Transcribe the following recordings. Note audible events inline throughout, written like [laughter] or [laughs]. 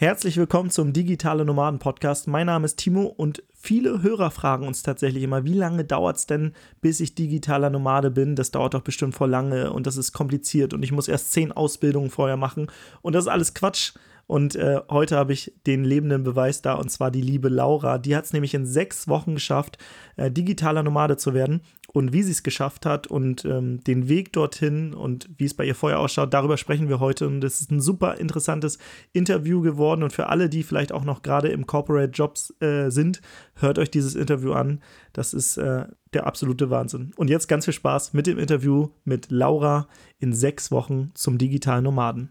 Herzlich willkommen zum Digitale Nomaden Podcast. Mein Name ist Timo und viele Hörer fragen uns tatsächlich immer, wie lange dauert es denn, bis ich digitaler Nomade bin? Das dauert doch bestimmt vor lange und das ist kompliziert und ich muss erst zehn Ausbildungen vorher machen und das ist alles Quatsch. Und äh, heute habe ich den lebenden Beweis da, und zwar die liebe Laura. Die hat es nämlich in sechs Wochen geschafft, äh, digitaler Nomade zu werden. Und wie sie es geschafft hat und ähm, den Weg dorthin und wie es bei ihr vorher ausschaut, darüber sprechen wir heute. Und es ist ein super interessantes Interview geworden. Und für alle, die vielleicht auch noch gerade im Corporate Jobs äh, sind, hört euch dieses Interview an. Das ist äh, der absolute Wahnsinn. Und jetzt ganz viel Spaß mit dem Interview mit Laura in sechs Wochen zum digitalen Nomaden.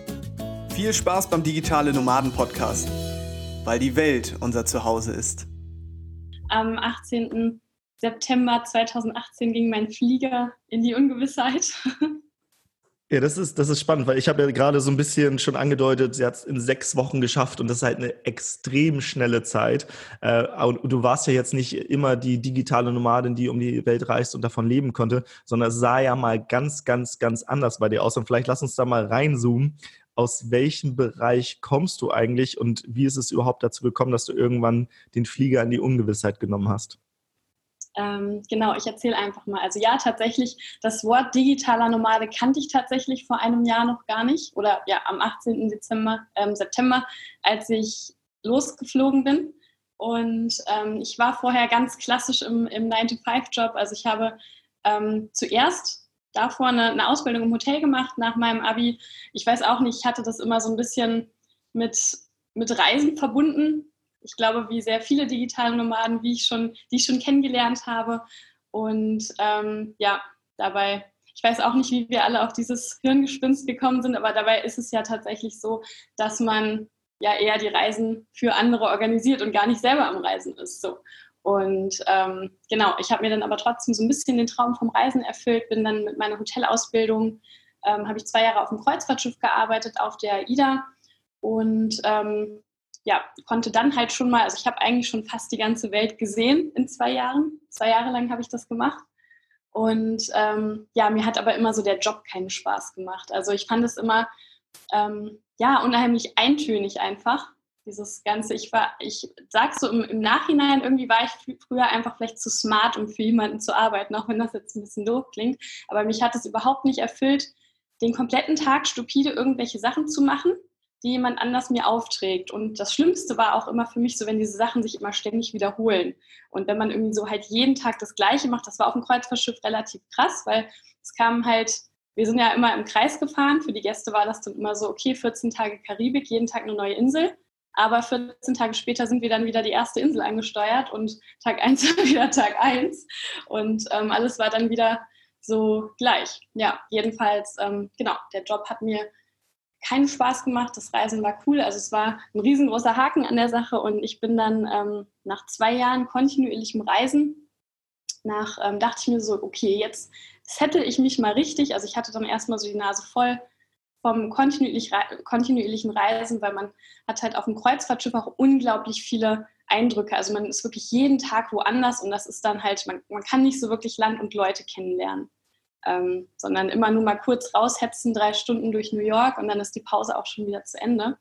Viel Spaß beim Digitale Nomaden Podcast, weil die Welt unser Zuhause ist. Am 18. September 2018 ging mein Flieger in die Ungewissheit. Ja, das ist, das ist spannend, weil ich habe ja gerade so ein bisschen schon angedeutet, sie hat es in sechs Wochen geschafft und das ist halt eine extrem schnelle Zeit. Äh, und du warst ja jetzt nicht immer die digitale Nomadin, die um die Welt reist und davon leben konnte, sondern es sah ja mal ganz, ganz, ganz anders bei dir aus. Und vielleicht lass uns da mal reinzoomen, aus welchem Bereich kommst du eigentlich und wie ist es überhaupt dazu gekommen, dass du irgendwann den Flieger in die Ungewissheit genommen hast? Ähm, genau, ich erzähle einfach mal. Also ja, tatsächlich, das Wort digitaler Nomade kannte ich tatsächlich vor einem Jahr noch gar nicht oder ja, am 18. Dezember, ähm, September, als ich losgeflogen bin. Und ähm, ich war vorher ganz klassisch im, im 9-to-5-Job. Also ich habe ähm, zuerst davor eine, eine, Ausbildung im Hotel gemacht nach meinem Abi. Ich weiß auch nicht, ich hatte das immer so ein bisschen mit, mit Reisen verbunden. Ich glaube, wie sehr viele digitale Nomaden, wie ich schon, die ich schon kennengelernt habe. Und ähm, ja, dabei, ich weiß auch nicht, wie wir alle auf dieses Hirngespinst gekommen sind, aber dabei ist es ja tatsächlich so, dass man ja eher die Reisen für andere organisiert und gar nicht selber am Reisen ist. So. Und ähm, genau, ich habe mir dann aber trotzdem so ein bisschen den Traum vom Reisen erfüllt, bin dann mit meiner Hotelausbildung, ähm, habe ich zwei Jahre auf dem Kreuzfahrtschiff gearbeitet, auf der IDA und ähm, ja, konnte dann halt schon mal, also ich habe eigentlich schon fast die ganze Welt gesehen in zwei Jahren. Zwei Jahre lang habe ich das gemacht. Und ähm, ja, mir hat aber immer so der Job keinen Spaß gemacht. Also ich fand es immer ähm, ja unheimlich eintönig einfach dieses Ganze, ich war, ich sag so im, im, Nachhinein, irgendwie war ich früher einfach vielleicht zu smart, um für jemanden zu arbeiten, auch wenn das jetzt ein bisschen doof klingt. Aber mich hat es überhaupt nicht erfüllt, den kompletten Tag stupide irgendwelche Sachen zu machen, die jemand anders mir aufträgt. Und das Schlimmste war auch immer für mich so, wenn diese Sachen sich immer ständig wiederholen. Und wenn man irgendwie so halt jeden Tag das Gleiche macht, das war auf dem Kreuzfahrtschiff relativ krass, weil es kam halt wir sind ja immer im Kreis gefahren. Für die Gäste war das dann immer so, okay, 14 Tage Karibik, jeden Tag eine neue Insel. Aber 14 Tage später sind wir dann wieder die erste Insel angesteuert und Tag 1 [laughs] war wieder Tag 1. Und ähm, alles war dann wieder so gleich. Ja, jedenfalls, ähm, genau, der Job hat mir keinen Spaß gemacht. Das Reisen war cool. Also es war ein riesengroßer Haken an der Sache. Und ich bin dann ähm, nach zwei Jahren kontinuierlichem Reisen, nach, ähm, dachte ich mir so, okay, jetzt settle ich mich mal richtig. Also ich hatte dann erstmal so die Nase voll vom kontinuierlich, kontinuierlichen Reisen, weil man hat halt auf dem Kreuzfahrtschiff auch unglaublich viele Eindrücke. Also man ist wirklich jeden Tag woanders und das ist dann halt, man, man kann nicht so wirklich Land und Leute kennenlernen, ähm, sondern immer nur mal kurz raushetzen, drei Stunden durch New York und dann ist die Pause auch schon wieder zu Ende.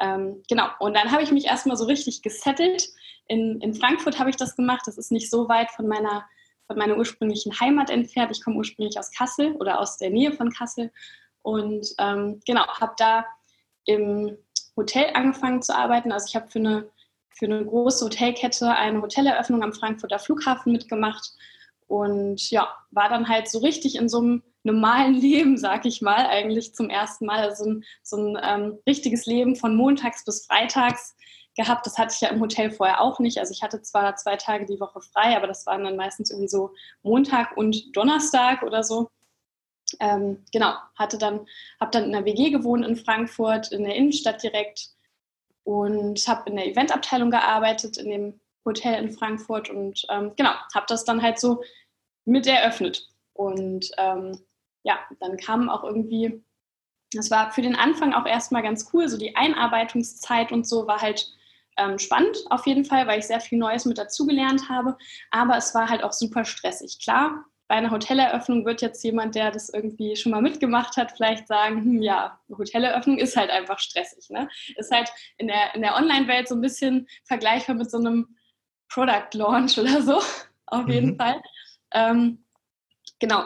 Ähm, genau, und dann habe ich mich erstmal so richtig gesettelt. In, in Frankfurt habe ich das gemacht. Das ist nicht so weit von meiner, von meiner ursprünglichen Heimat entfernt. Ich komme ursprünglich aus Kassel oder aus der Nähe von Kassel und ähm, genau, habe da im Hotel angefangen zu arbeiten. Also ich habe für eine, für eine große Hotelkette eine Hoteleröffnung am Frankfurter Flughafen mitgemacht und ja, war dann halt so richtig in so einem normalen [laughs] Leben, sag ich mal, eigentlich zum ersten Mal. Also ein, so ein ähm, richtiges Leben von montags bis freitags gehabt. Das hatte ich ja im Hotel vorher auch nicht. Also ich hatte zwar zwei Tage die Woche frei, aber das waren dann meistens irgendwie so Montag und Donnerstag oder so. Ähm, genau, hatte dann, habe dann in der WG gewohnt in Frankfurt, in der Innenstadt direkt und habe in der Eventabteilung gearbeitet, in dem Hotel in Frankfurt und ähm, genau, habe das dann halt so mit eröffnet. Und ähm, ja, dann kam auch irgendwie, das war für den Anfang auch erstmal ganz cool, so die Einarbeitungszeit und so war halt ähm, spannend auf jeden Fall, weil ich sehr viel Neues mit dazugelernt habe, aber es war halt auch super stressig. Klar, bei einer Hoteleröffnung wird jetzt jemand, der das irgendwie schon mal mitgemacht hat, vielleicht sagen, hm, ja, eine Hoteleröffnung ist halt einfach stressig. Ne? Ist halt in der, in der Online-Welt so ein bisschen vergleichbar mit so einem Product Launch [laughs] oder so, auf jeden mhm. Fall. Ähm, genau.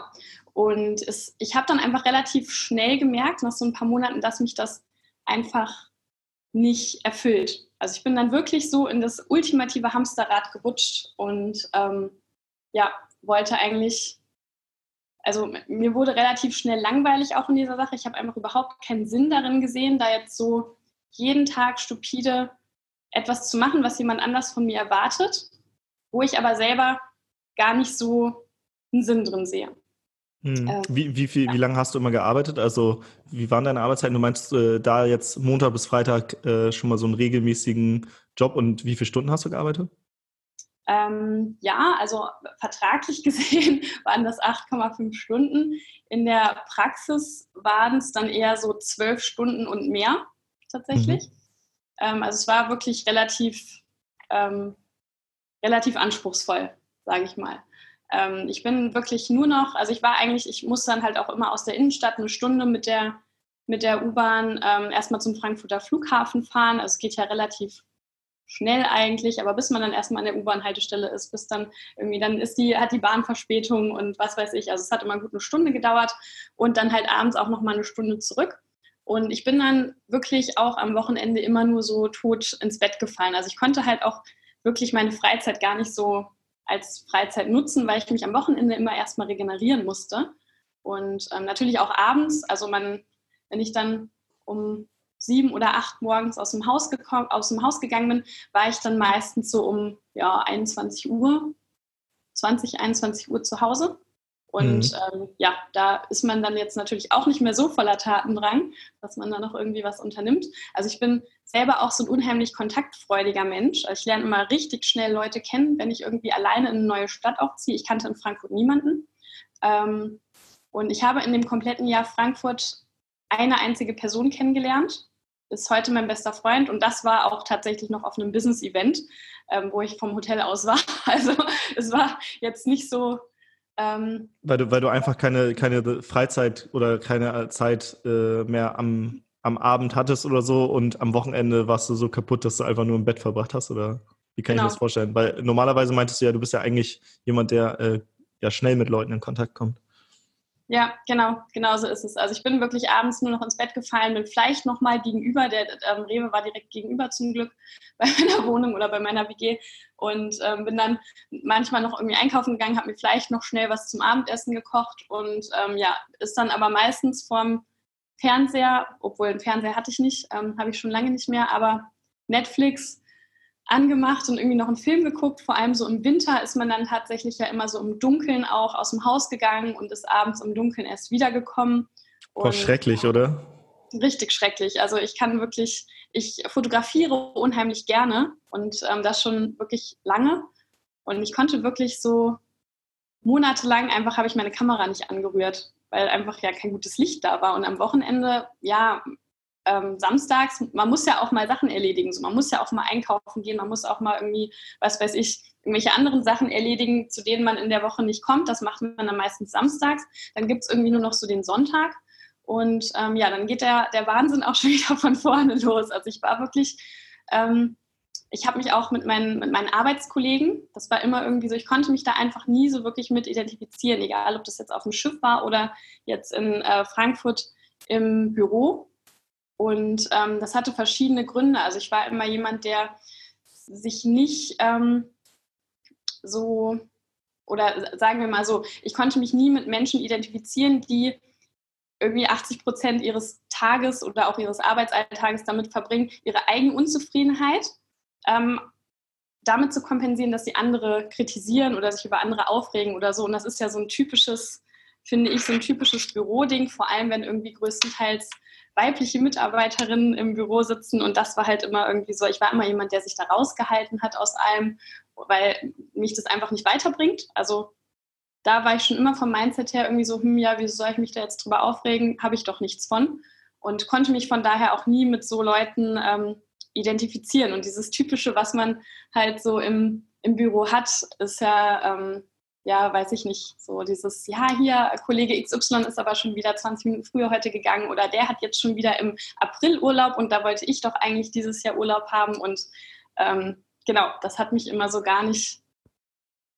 Und es, ich habe dann einfach relativ schnell gemerkt, nach so ein paar Monaten, dass mich das einfach nicht erfüllt. Also ich bin dann wirklich so in das ultimative Hamsterrad gerutscht und ähm, ja, wollte eigentlich, also mir wurde relativ schnell langweilig auch in dieser Sache. Ich habe einfach überhaupt keinen Sinn darin gesehen, da jetzt so jeden Tag stupide etwas zu machen, was jemand anders von mir erwartet, wo ich aber selber gar nicht so einen Sinn drin sehe. Hm. Ähm, wie, wie, viel, ja. wie lange hast du immer gearbeitet? Also, wie waren deine Arbeitszeiten? Du meinst äh, da jetzt Montag bis Freitag äh, schon mal so einen regelmäßigen Job und wie viele Stunden hast du gearbeitet? Ähm, ja, also vertraglich [laughs] gesehen waren das 8,5 Stunden. In der Praxis waren es dann eher so zwölf Stunden und mehr tatsächlich. Mhm. Ähm, also es war wirklich relativ, ähm, relativ anspruchsvoll, sage ich mal. Ähm, ich bin wirklich nur noch, also ich war eigentlich, ich muss dann halt auch immer aus der Innenstadt eine Stunde mit der, mit der U-Bahn ähm, erstmal zum Frankfurter Flughafen fahren. Also es geht ja relativ schnell eigentlich, aber bis man dann erstmal an der U-Bahn-Haltestelle ist, bis dann irgendwie, dann ist die, hat die Bahn Verspätung und was weiß ich. Also es hat immer gut eine Stunde gedauert und dann halt abends auch nochmal eine Stunde zurück. Und ich bin dann wirklich auch am Wochenende immer nur so tot ins Bett gefallen. Also ich konnte halt auch wirklich meine Freizeit gar nicht so als Freizeit nutzen, weil ich mich am Wochenende immer erstmal regenerieren musste. Und ähm, natürlich auch abends, also man, wenn ich dann um sieben oder acht morgens aus dem Haus, gekommen, aus dem Haus gegangen bin, war ich dann meistens so um ja, 21 Uhr, 20, 21 Uhr zu Hause. Und mhm. ähm, ja, da ist man dann jetzt natürlich auch nicht mehr so voller Tatendrang, dass man da noch irgendwie was unternimmt. Also ich bin selber auch so ein unheimlich kontaktfreudiger Mensch. Also ich lerne immer richtig schnell Leute kennen, wenn ich irgendwie alleine in eine neue Stadt auch ziehe. Ich kannte in Frankfurt niemanden. Ähm, und ich habe in dem kompletten Jahr Frankfurt eine einzige Person kennengelernt. Ist heute mein bester Freund und das war auch tatsächlich noch auf einem Business-Event, ähm, wo ich vom Hotel aus war. [laughs] Also es war jetzt nicht so ähm, weil, du, weil du einfach keine, keine Freizeit oder keine Zeit äh, mehr am, am Abend hattest oder so und am Wochenende warst du so kaputt, dass du einfach nur im Bett verbracht hast? Oder wie kann genau. ich mir das vorstellen? Weil normalerweise meintest du ja, du bist ja eigentlich jemand, der äh, ja schnell mit Leuten in Kontakt kommt. Ja, genau, genau so ist es. Also ich bin wirklich abends nur noch ins Bett gefallen, bin vielleicht nochmal gegenüber, der ähm, Rewe war direkt gegenüber zum Glück [laughs] bei meiner Wohnung oder bei meiner WG und ähm, bin dann manchmal noch irgendwie einkaufen gegangen, habe mir vielleicht noch schnell was zum Abendessen gekocht und ähm, ja, ist dann aber meistens vorm Fernseher, obwohl einen Fernseher hatte ich nicht, ähm, habe ich schon lange nicht mehr, aber Netflix angemacht und irgendwie noch einen Film geguckt. Vor allem so im Winter ist man dann tatsächlich ja immer so im Dunkeln auch aus dem Haus gegangen und ist abends im Dunkeln erst wiedergekommen. War schrecklich, oder? Richtig schrecklich. Also ich kann wirklich, ich fotografiere unheimlich gerne und ähm, das schon wirklich lange. Und ich konnte wirklich so monatelang einfach habe ich meine Kamera nicht angerührt, weil einfach ja kein gutes Licht da war. Und am Wochenende, ja, ähm, samstags, man muss ja auch mal Sachen erledigen. So, man muss ja auch mal einkaufen gehen, man muss auch mal irgendwie, was weiß ich, irgendwelche anderen Sachen erledigen, zu denen man in der Woche nicht kommt. Das macht man dann meistens samstags. Dann gibt es irgendwie nur noch so den Sonntag. Und ähm, ja, dann geht der, der Wahnsinn auch [laughs] schon wieder von vorne los. Also ich war wirklich, ähm, ich habe mich auch mit meinen, mit meinen Arbeitskollegen, das war immer irgendwie so, ich konnte mich da einfach nie so wirklich mit identifizieren, egal ob das jetzt auf dem Schiff war oder jetzt in äh, Frankfurt im Büro. Und ähm, das hatte verschiedene Gründe. Also ich war immer jemand, der sich nicht ähm, so, oder sagen wir mal so, ich konnte mich nie mit Menschen identifizieren, die irgendwie 80 Prozent ihres Tages oder auch ihres Arbeitsalltages damit verbringen, ihre eigene Unzufriedenheit ähm, damit zu kompensieren, dass sie andere kritisieren oder sich über andere aufregen oder so. Und das ist ja so ein typisches finde ich, so ein typisches Büroding, vor allem wenn irgendwie größtenteils weibliche Mitarbeiterinnen im Büro sitzen. Und das war halt immer irgendwie so, ich war immer jemand, der sich da rausgehalten hat aus allem, weil mich das einfach nicht weiterbringt. Also da war ich schon immer vom Mindset her irgendwie so, hm, ja, wieso soll ich mich da jetzt drüber aufregen? Habe ich doch nichts von. Und konnte mich von daher auch nie mit so Leuten ähm, identifizieren. Und dieses Typische, was man halt so im, im Büro hat, ist ja, ähm, ja, weiß ich nicht, so dieses, ja, hier, Kollege XY ist aber schon wieder 20 Minuten früher heute gegangen oder der hat jetzt schon wieder im April Urlaub und da wollte ich doch eigentlich dieses Jahr Urlaub haben. Und ähm, genau, das hat mich immer so gar nicht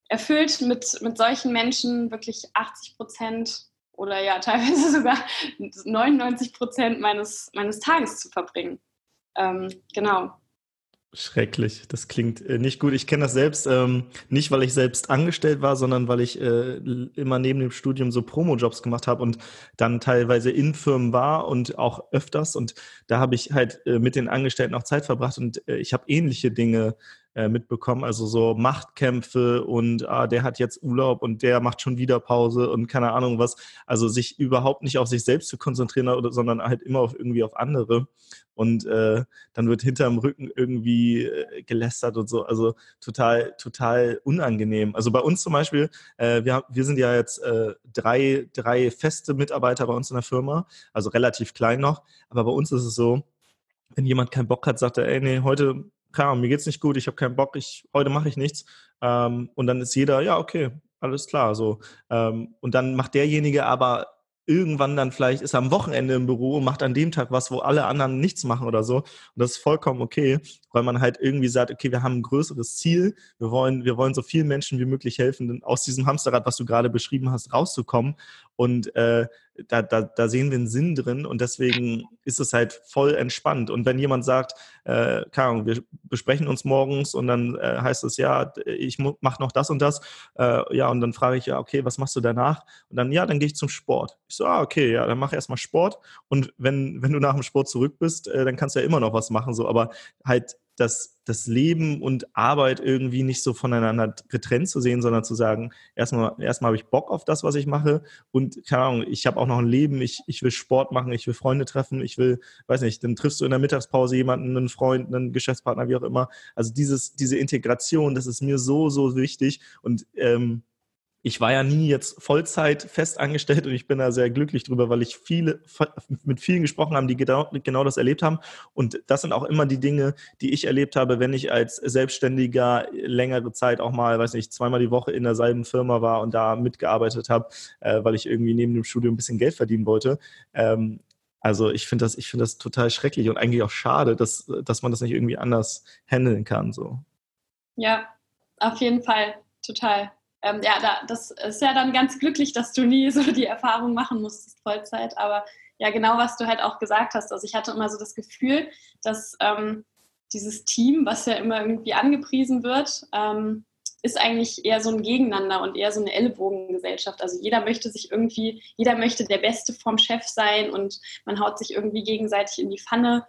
erfüllt, mit, mit solchen Menschen wirklich 80 Prozent oder ja, [laughs] teilweise sogar 99 Prozent meines, meines Tages zu verbringen. Ähm, genau. Schrecklich, das klingt äh, nicht gut. Ich kenne das selbst, ähm, nicht weil ich selbst angestellt war, sondern weil ich äh, immer neben dem Studium so Promo-Jobs gemacht habe und dann teilweise in Firmen war und auch öfters. Und da habe ich halt äh, mit den Angestellten auch Zeit verbracht und äh, ich habe ähnliche Dinge äh, mitbekommen. Also so Machtkämpfe und ah, der hat jetzt Urlaub und der macht schon wieder Pause und keine Ahnung was. Also sich überhaupt nicht auf sich selbst zu konzentrieren, sondern halt immer auf irgendwie auf andere. Und äh, dann wird hinterm Rücken irgendwie äh, gelästert und so. Also total, total unangenehm. Also bei uns zum Beispiel, äh, wir, wir sind ja jetzt äh, drei, drei feste Mitarbeiter bei uns in der Firma, also relativ klein noch. Aber bei uns ist es so, wenn jemand keinen Bock hat, sagt er, ey, nee, heute keine Ahnung, mir geht's nicht gut, ich habe keinen Bock, ich, heute mache ich nichts. Ähm, und dann ist jeder, ja, okay, alles klar. So. Ähm, und dann macht derjenige aber irgendwann dann vielleicht ist am Wochenende im Büro und macht an dem Tag was, wo alle anderen nichts machen oder so. Und das ist vollkommen okay, weil man halt irgendwie sagt, okay, wir haben ein größeres Ziel. Wir wollen, wir wollen so vielen Menschen wie möglich helfen, aus diesem Hamsterrad, was du gerade beschrieben hast, rauszukommen. Und äh, da, da, da sehen wir einen Sinn drin und deswegen ist es halt voll entspannt. Und wenn jemand sagt, äh, keine Ahnung, wir besprechen uns morgens und dann äh, heißt es, ja, ich mache noch das und das, äh, ja, und dann frage ich, ja, okay, was machst du danach? Und dann, ja, dann gehe ich zum Sport. Ich so, ah, okay, ja, dann mach erstmal Sport und wenn, wenn du nach dem Sport zurück bist, äh, dann kannst du ja immer noch was machen, so, aber halt das, das Leben und Arbeit irgendwie nicht so voneinander getrennt zu sehen, sondern zu sagen, erstmal, erstmal habe ich Bock auf das, was ich mache und keine Ahnung, ich habe auch noch ein Leben, ich, ich will Sport machen, ich will Freunde treffen, ich will, weiß nicht, dann triffst du in der Mittagspause jemanden, einen Freund, einen Geschäftspartner, wie auch immer. Also dieses, diese Integration, das ist mir so, so wichtig und ähm, ich war ja nie jetzt Vollzeit fest angestellt und ich bin da sehr glücklich drüber, weil ich viele mit vielen gesprochen habe, die genau, genau das erlebt haben. Und das sind auch immer die Dinge, die ich erlebt habe, wenn ich als Selbstständiger längere Zeit auch mal, weiß nicht, zweimal die Woche in derselben Firma war und da mitgearbeitet habe, äh, weil ich irgendwie neben dem Studium ein bisschen Geld verdienen wollte. Ähm, also ich finde das, ich das total schrecklich und eigentlich auch schade, dass, dass man das nicht irgendwie anders handeln kann. So. Ja, auf jeden Fall, total ähm, ja, da, das ist ja dann ganz glücklich, dass du nie so die Erfahrung machen musstest, Vollzeit. Aber ja, genau was du halt auch gesagt hast. Also ich hatte immer so das Gefühl, dass ähm, dieses Team, was ja immer irgendwie angepriesen wird, ähm, ist eigentlich eher so ein Gegeneinander und eher so eine Ellenbogengesellschaft. Also jeder möchte sich irgendwie, jeder möchte der Beste vom Chef sein und man haut sich irgendwie gegenseitig in die Pfanne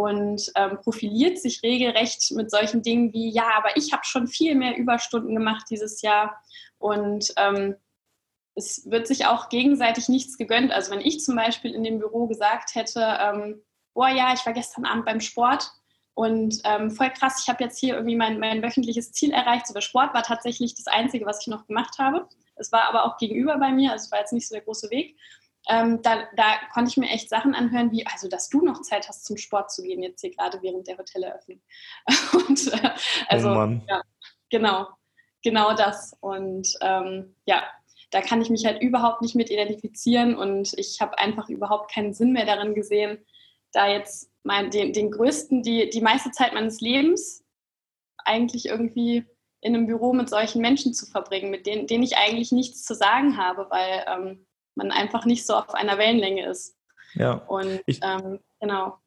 und ähm, profiliert sich regelrecht mit solchen Dingen wie, ja, aber ich habe schon viel mehr Überstunden gemacht dieses Jahr und ähm, es wird sich auch gegenseitig nichts gegönnt. Also wenn ich zum Beispiel in dem Büro gesagt hätte, ähm, oh ja, ich war gestern Abend beim Sport und ähm, voll krass, ich habe jetzt hier irgendwie mein, mein wöchentliches Ziel erreicht. So der Sport war tatsächlich das Einzige, was ich noch gemacht habe. Es war aber auch gegenüber bei mir, also es war jetzt nicht so der große Weg ähm, da, da, konnte ich mir echt Sachen anhören, wie, also, dass du noch Zeit hast, zum Sport zu gehen, jetzt hier gerade während der Hotelleröffnung. [laughs] Und äh, also, oh ja, genau, genau das. Und ähm, ja, da kann ich mich halt überhaupt nicht mit identifizieren und ich habe einfach überhaupt keinen Sinn mehr darin gesehen, da jetzt mein, den, den größten, die, die meiste Zeit meines Lebens eigentlich irgendwie in einem Büro mit solchen Menschen zu verbringen, mit denen, denen ich eigentlich nichts zu sagen habe, weil ähm, man einfach nicht so auf einer Wellenlänge ist. Ja. Und ich, ähm, genau.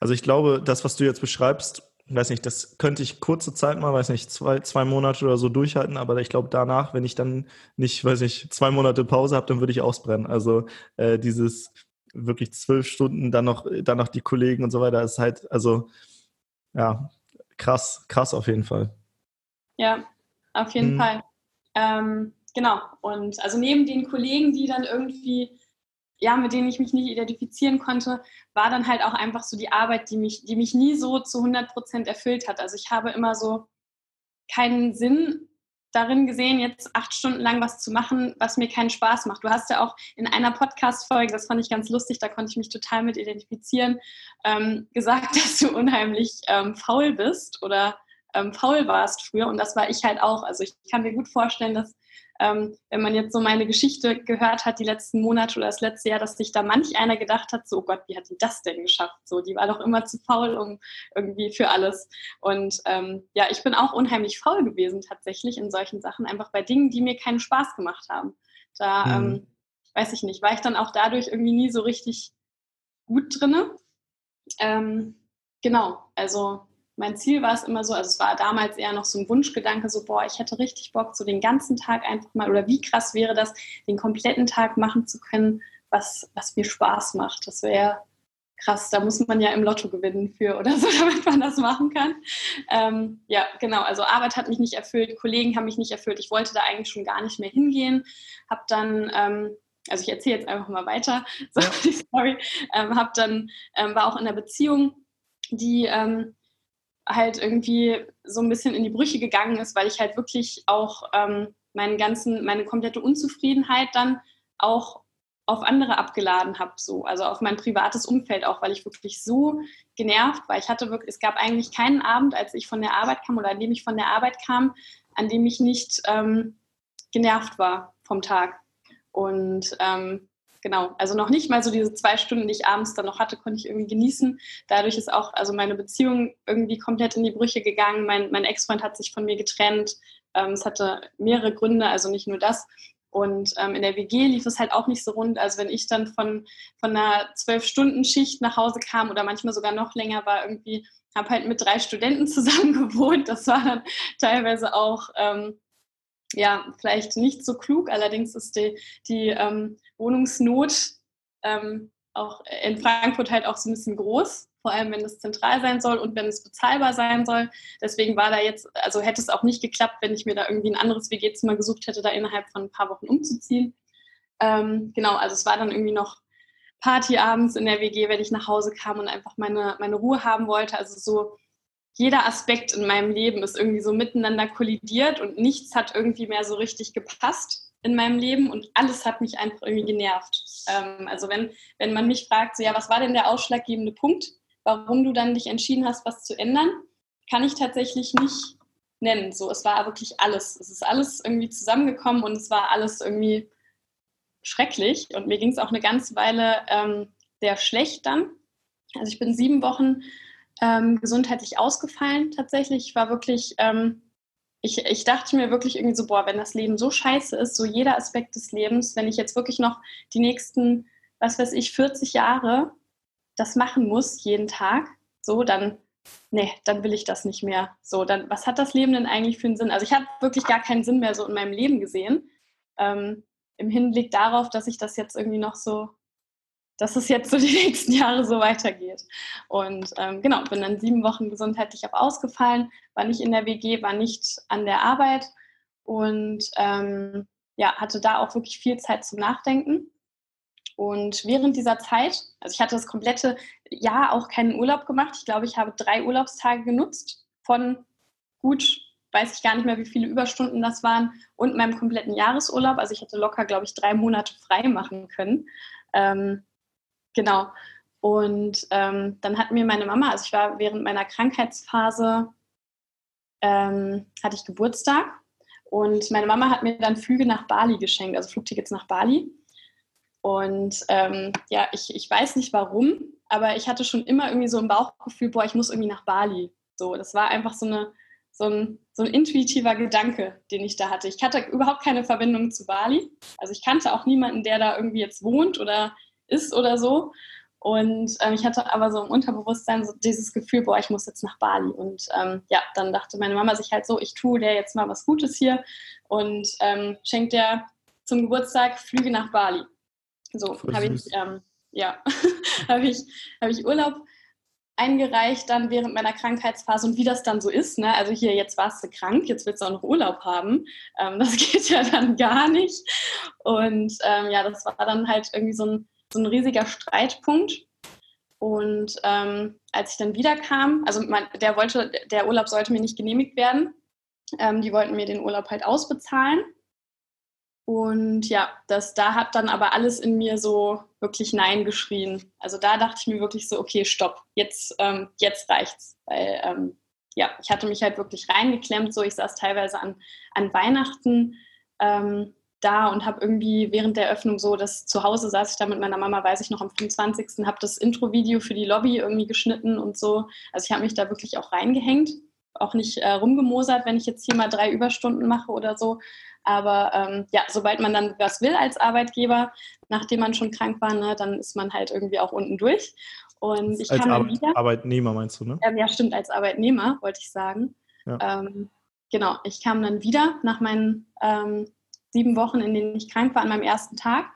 Also ich glaube, das, was du jetzt beschreibst, weiß nicht, das könnte ich kurze Zeit mal, weiß nicht, zwei, zwei Monate oder so durchhalten, aber ich glaube danach, wenn ich dann nicht, weiß nicht, zwei Monate Pause habe, dann würde ich ausbrennen. Also äh, dieses wirklich zwölf Stunden, dann noch, dann noch die Kollegen und so weiter, ist halt, also ja, krass, krass auf jeden Fall. Ja, auf jeden hm. Fall. Ähm, genau. Und also neben den Kollegen, die dann irgendwie, ja, mit denen ich mich nicht identifizieren konnte, war dann halt auch einfach so die Arbeit, die mich, die mich nie so zu 100 Prozent erfüllt hat. Also ich habe immer so keinen Sinn darin gesehen, jetzt acht Stunden lang was zu machen, was mir keinen Spaß macht. Du hast ja auch in einer Podcast-Folge, das fand ich ganz lustig, da konnte ich mich total mit identifizieren, ähm, gesagt, [laughs] dass du unheimlich ähm, faul bist oder ähm, faul warst früher. Und das war ich halt auch. Also ich kann mir gut vorstellen, dass ähm, wenn man jetzt so meine Geschichte gehört hat, die letzten Monate oder das letzte Jahr, dass sich da manch einer gedacht hat, so oh Gott, wie hat die das denn geschafft? So, die war doch immer zu faul um irgendwie für alles. Und ähm, ja, ich bin auch unheimlich faul gewesen tatsächlich in solchen Sachen, einfach bei Dingen, die mir keinen Spaß gemacht haben. Da mhm. ähm, weiß ich nicht, war ich dann auch dadurch irgendwie nie so richtig gut drinne. Ähm, genau, also mein Ziel war es immer so, also es war damals eher noch so ein Wunschgedanke, so, boah, ich hätte richtig Bock, so den ganzen Tag einfach mal, oder wie krass wäre das, den kompletten Tag machen zu können, was, was mir Spaß macht. Das wäre krass, da muss man ja im Lotto gewinnen für oder so, [laughs] damit man das machen kann. Ähm, ja, genau, also Arbeit hat mich nicht erfüllt, Kollegen haben mich nicht erfüllt, ich wollte da eigentlich schon gar nicht mehr hingehen, habe dann ähm, also ich erzähle jetzt einfach mal weiter, [laughs] so ja. die Story, ähm, habe dann, ähm, war auch in einer Beziehung, die ähm, halt irgendwie so ein bisschen in die Brüche gegangen ist, weil ich halt wirklich auch ähm, meinen ganzen, meine komplette Unzufriedenheit dann auch auf andere abgeladen habe, so, also auf mein privates Umfeld auch, weil ich wirklich so genervt war. Ich hatte wirklich, es gab eigentlich keinen Abend, als ich von der Arbeit kam oder an dem ich von der Arbeit kam, an dem ich nicht ähm, genervt war vom Tag. Und ähm, genau, also noch nicht mal so diese zwei Stunden, die ich abends dann noch hatte, konnte ich irgendwie genießen. Dadurch ist auch also meine Beziehung irgendwie komplett in die Brüche gegangen. Mein, mein Ex-Freund hat sich von mir getrennt. Ähm, es hatte mehrere Gründe, also nicht nur das. Und ähm, in der WG lief es halt auch nicht so rund. Also wenn ich dann von, von einer Zwölf-Stunden-Schicht nach Hause kam oder manchmal sogar noch länger war, irgendwie, habe halt mit drei Studenten [laughs] zusammen gewohnt. Das war dann teilweise auch ähm, ja, vielleicht nicht so klug. Allerdings ist die, die ähm, Wohnungsnot ähm, auch in Frankfurt halt auch so ein bisschen groß, vor allem wenn es zentral sein soll und wenn es bezahlbar sein soll. Deswegen war da jetzt, also hätte es auch nicht geklappt, wenn ich mir da irgendwie ein anderes WG-Zimmer gesucht hätte, da innerhalb von ein paar Wochen umzuziehen. Ähm, genau, also es war dann irgendwie noch Party abends in der WG, wenn ich nach Hause kam und einfach meine, meine Ruhe haben wollte. Also so jeder Aspekt in meinem Leben ist irgendwie so miteinander kollidiert und nichts hat irgendwie mehr so richtig gepasst in meinem Leben und alles hat mich einfach irgendwie genervt. Ähm, also wenn, wenn man mich fragt, so ja, was war denn der ausschlaggebende Punkt, warum du dann dich entschieden hast, was zu ändern, kann ich tatsächlich nicht nennen. So, es war wirklich alles. Es ist alles irgendwie zusammengekommen und es war alles irgendwie schrecklich und mir ging es auch eine ganze Weile ähm, sehr schlecht dann. Also ich bin sieben Wochen ähm, gesundheitlich ausgefallen tatsächlich. Ich war wirklich, ähm, ich, ich dachte mir wirklich irgendwie so, boah, wenn das Leben so scheiße ist, so jeder Aspekt des Lebens, wenn ich jetzt wirklich noch die nächsten, was weiß ich, 40 Jahre das machen muss, jeden Tag, so, dann, nee, dann will ich das nicht mehr. So, dann, was hat das Leben denn eigentlich für einen Sinn? Also ich habe wirklich gar keinen Sinn mehr so in meinem Leben gesehen. Ähm, Im Hinblick darauf, dass ich das jetzt irgendwie noch so dass es jetzt so die [laughs] nächsten Jahre so weitergeht. Und ähm, genau, bin dann sieben Wochen gesundheitlich auch ausgefallen, war nicht in der WG, war nicht an der Arbeit und ähm, ja, hatte da auch wirklich viel Zeit zum Nachdenken. Und während dieser Zeit, also ich hatte das komplette Jahr auch keinen Urlaub gemacht. Ich glaube, ich habe drei Urlaubstage genutzt von gut, weiß ich gar nicht mehr, wie viele Überstunden das waren und meinem kompletten Jahresurlaub. Also ich hätte locker, glaube ich, drei Monate frei machen können. Ähm, Genau. Und ähm, dann hat mir meine Mama, also ich war während meiner Krankheitsphase, ähm, hatte ich Geburtstag und meine Mama hat mir dann Flüge nach Bali geschenkt, also Flugtickets nach Bali. Und ähm, ja, ich, ich weiß nicht warum, aber ich hatte schon immer irgendwie so ein Bauchgefühl, boah, ich muss irgendwie nach Bali. So, das war einfach so, eine, so, ein, so ein intuitiver Gedanke, den ich da hatte. Ich hatte überhaupt keine Verbindung zu Bali. Also ich kannte auch niemanden, der da irgendwie jetzt wohnt oder ist oder so. Und ähm, ich hatte aber so im Unterbewusstsein so dieses Gefühl, boah, ich muss jetzt nach Bali. Und ähm, ja, dann dachte meine Mama sich halt so, ich tue der jetzt mal was Gutes hier und ähm, schenkt der zum Geburtstag Flüge nach Bali. So habe ich, ähm, ja, [laughs] habe ich, hab ich Urlaub eingereicht dann während meiner Krankheitsphase und wie das dann so ist. Ne? Also hier, jetzt warst du krank, jetzt willst du auch noch Urlaub haben. Ähm, das [laughs] geht ja dann gar nicht. Und ähm, ja, das war dann halt irgendwie so ein, so ein riesiger Streitpunkt. Und ähm, als ich dann wiederkam, also man, der wollte, der Urlaub sollte mir nicht genehmigt werden. Ähm, die wollten mir den Urlaub halt ausbezahlen. Und ja, das, da hat dann aber alles in mir so wirklich Nein geschrien. Also da dachte ich mir wirklich so, okay, stopp, jetzt, ähm, jetzt reicht's. Weil ähm, ja, ich hatte mich halt wirklich reingeklemmt. So, ich saß teilweise an, an Weihnachten ähm, da und habe irgendwie während der Öffnung so, dass zu Hause saß ich da mit meiner Mama, weiß ich noch, am 25. habe das Intro-Video für die Lobby irgendwie geschnitten und so. Also ich habe mich da wirklich auch reingehängt, auch nicht äh, rumgemosert, wenn ich jetzt hier mal drei Überstunden mache oder so. Aber ähm, ja, sobald man dann was will als Arbeitgeber, nachdem man schon krank war, ne, dann ist man halt irgendwie auch unten durch. Und ich als kam Ar wieder. Arbeitnehmer meinst du, ne? Ähm, ja, stimmt, als Arbeitnehmer, wollte ich sagen. Ja. Ähm, genau, ich kam dann wieder nach meinen ähm, sieben Wochen, in denen ich krank war, an meinem ersten Tag.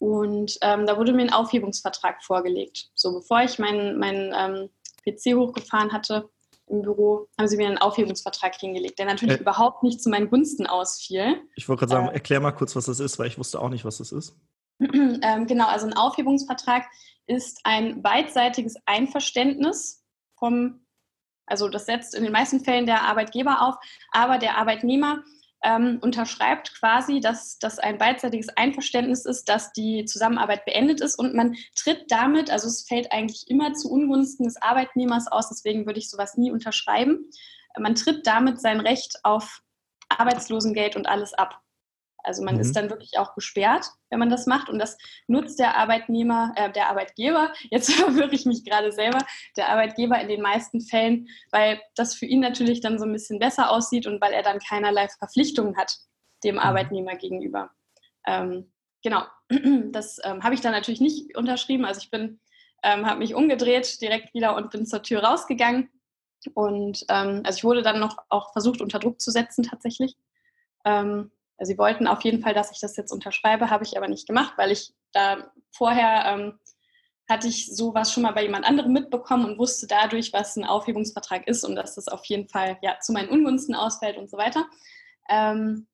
Und ähm, da wurde mir ein Aufhebungsvertrag vorgelegt. So, bevor ich meinen mein, ähm, PC hochgefahren hatte, im Büro haben sie mir einen Aufhebungsvertrag hingelegt, der natürlich äh, überhaupt nicht zu meinen Gunsten ausfiel. Ich wollte gerade sagen, äh, erklär mal kurz, was das ist, weil ich wusste auch nicht, was das ist. [clears throat] ähm, genau, also ein Aufhebungsvertrag ist ein beidseitiges Einverständnis vom, also das setzt in den meisten Fällen der Arbeitgeber auf, aber der Arbeitnehmer ähm, unterschreibt quasi, dass das ein beidseitiges Einverständnis ist, dass die Zusammenarbeit beendet ist und man tritt damit, also es fällt eigentlich immer zu Ungunsten des Arbeitnehmers aus, deswegen würde ich sowas nie unterschreiben. Man tritt damit sein Recht auf Arbeitslosengeld und alles ab. Also man mhm. ist dann wirklich auch gesperrt, wenn man das macht. Und das nutzt der Arbeitnehmer, äh, der Arbeitgeber, [laughs] jetzt verwirre ich mich gerade selber, der Arbeitgeber in den meisten Fällen, weil das für ihn natürlich dann so ein bisschen besser aussieht und weil er dann keinerlei Verpflichtungen hat dem mhm. Arbeitnehmer gegenüber. Ähm, genau, [clears throat] das ähm, habe ich dann natürlich nicht unterschrieben. Also ich bin, ähm, habe mich umgedreht direkt wieder und bin zur Tür rausgegangen. Und ähm, also ich wurde dann noch auch versucht unter Druck zu setzen tatsächlich. Ähm, Sie wollten auf jeden Fall, dass ich das jetzt unterschreibe, habe ich aber nicht gemacht, weil ich da vorher ähm, hatte ich sowas schon mal bei jemand anderem mitbekommen und wusste dadurch, was ein Aufhebungsvertrag ist und dass das auf jeden Fall ja, zu meinen Ungunsten ausfällt und so weiter. Ähm,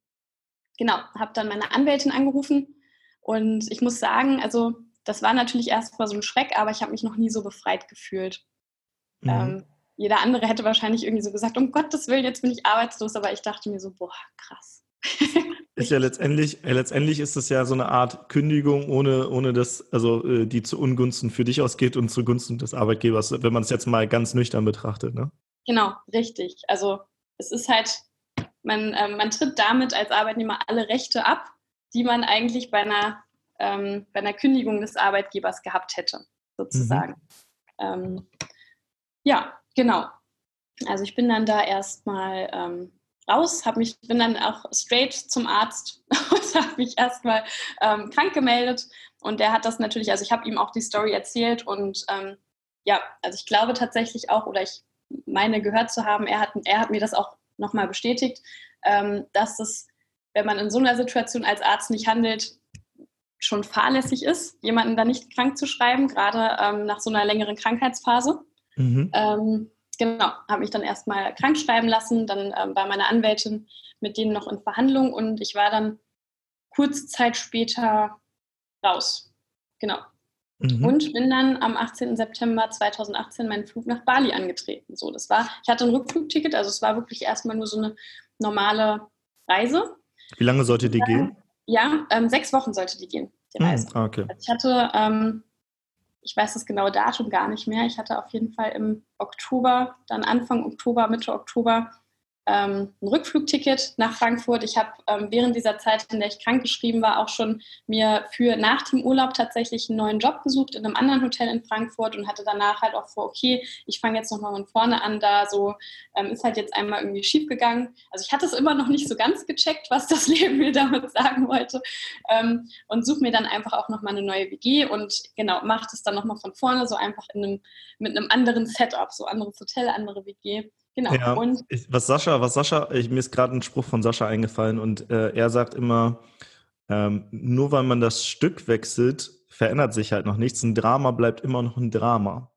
genau, habe dann meine Anwältin angerufen und ich muss sagen, also das war natürlich erstmal so ein Schreck, aber ich habe mich noch nie so befreit gefühlt. Mhm. Ähm, jeder andere hätte wahrscheinlich irgendwie so gesagt, um Gottes Willen, jetzt bin ich arbeitslos, aber ich dachte mir so, boah, krass ist ja letztendlich, äh, letztendlich ist es ja so eine Art Kündigung, ohne, ohne dass, also äh, die zu Ungunsten für dich ausgeht und zugunsten des Arbeitgebers, wenn man es jetzt mal ganz nüchtern betrachtet, ne? Genau, richtig. Also es ist halt, man, äh, man tritt damit als Arbeitnehmer alle Rechte ab, die man eigentlich bei einer, ähm, bei einer Kündigung des Arbeitgebers gehabt hätte, sozusagen. Mhm. Ähm, ja, genau. Also ich bin dann da erstmal ähm, raus, habe mich, bin dann auch straight zum Arzt [laughs] und habe mich erstmal ähm, krank gemeldet. Und der hat das natürlich, also ich habe ihm auch die Story erzählt und ähm, ja, also ich glaube tatsächlich auch, oder ich meine gehört zu haben, er hat, er hat mir das auch nochmal bestätigt, ähm, dass es, wenn man in so einer Situation als Arzt nicht handelt, schon fahrlässig ist, jemanden da nicht krank zu schreiben, gerade ähm, nach so einer längeren Krankheitsphase. Mhm. Genau, habe mich dann erstmal krank schreiben lassen, dann ähm, war meine Anwältin mit denen noch in Verhandlung und ich war dann kurze Zeit später raus. Genau. Mhm. Und bin dann am 18. September 2018 meinen Flug nach Bali angetreten. So, das war, ich hatte ein Rückflugticket, also es war wirklich erstmal nur so eine normale Reise. Wie lange sollte die gehen? Ja, ähm, sechs Wochen sollte die gehen, die hm, Reise. Mhm, okay. Also ich hatte ähm, ich weiß das genaue Datum gar nicht mehr. Ich hatte auf jeden Fall im Oktober, dann Anfang Oktober, Mitte Oktober ähm, ein Rückflugticket nach Frankfurt. Ich habe ähm, während dieser Zeit, in der ich krankgeschrieben war, auch schon mir für nach dem Urlaub tatsächlich einen neuen Job gesucht in einem anderen Hotel in Frankfurt und hatte danach halt auch vor, okay, ich fange jetzt nochmal von vorne an, da so ähm, ist halt jetzt einmal irgendwie schief gegangen. Also ich hatte es immer noch nicht so ganz gecheckt, was das [laughs] Leben mir damit sagen wollte ähm, und suche mir dann einfach auch nochmal eine neue WG und genau, mache das dann nochmal von vorne, so einfach in einem, mit einem anderen Setup, so anderes Hotel, andere WG. Genau. Ja, und ich, was Sascha, was Sascha, ich, mir ist gerade ein Spruch von Sascha eingefallen und äh, er sagt immer, ähm, nur weil man das Stück wechselt, verändert sich halt noch nichts. Ein Drama bleibt immer noch ein Drama.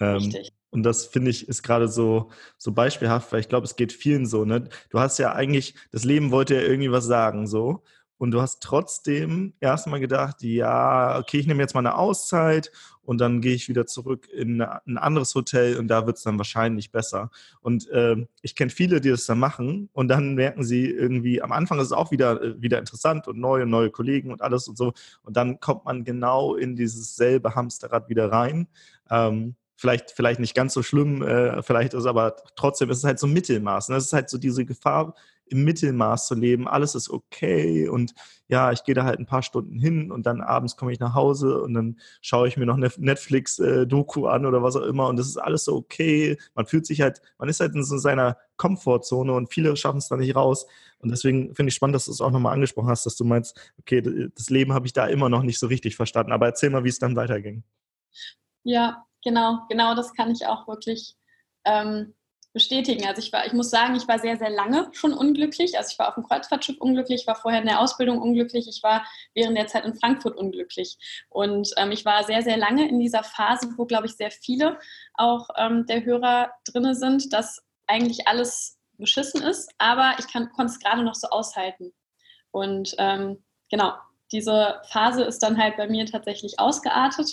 Ähm, Richtig. Und das finde ich ist gerade so, so beispielhaft, weil ich glaube, es geht vielen so. Ne? Du hast ja eigentlich, das Leben wollte ja irgendwie was sagen, so. Und du hast trotzdem erstmal gedacht, ja, okay, ich nehme jetzt mal eine Auszeit und dann gehe ich wieder zurück in ein anderes Hotel und da wird es dann wahrscheinlich besser. Und äh, ich kenne viele, die das dann machen und dann merken sie irgendwie, am Anfang ist es auch wieder, äh, wieder interessant und neu und neue Kollegen und alles und so. Und dann kommt man genau in dieses selbe Hamsterrad wieder rein. Ähm, vielleicht, vielleicht nicht ganz so schlimm, äh, vielleicht ist aber trotzdem ist es halt so Mittelmaß. Ne? Es ist halt so diese Gefahr, im Mittelmaß zu leben. Alles ist okay und ja, ich gehe da halt ein paar Stunden hin und dann abends komme ich nach Hause und dann schaue ich mir noch eine Netflix-Doku an oder was auch immer und das ist alles so okay. Man fühlt sich halt, man ist halt in so seiner Komfortzone und viele schaffen es da nicht raus. Und deswegen finde ich spannend, dass du es auch nochmal angesprochen hast, dass du meinst, okay, das Leben habe ich da immer noch nicht so richtig verstanden. Aber erzähl mal, wie es dann weiterging. Ja, genau, genau das kann ich auch wirklich ähm, bestätigen. Also ich war, ich muss sagen, ich war sehr, sehr lange schon unglücklich. Also ich war auf dem Kreuzfahrtschiff unglücklich, ich war vorher in der Ausbildung unglücklich, ich war während der Zeit in Frankfurt unglücklich. Und ähm, ich war sehr, sehr lange in dieser Phase, wo, glaube ich, sehr viele auch ähm, der Hörer drin sind, dass eigentlich alles beschissen ist, aber ich konnte es gerade noch so aushalten. Und ähm, genau, diese Phase ist dann halt bei mir tatsächlich ausgeartet,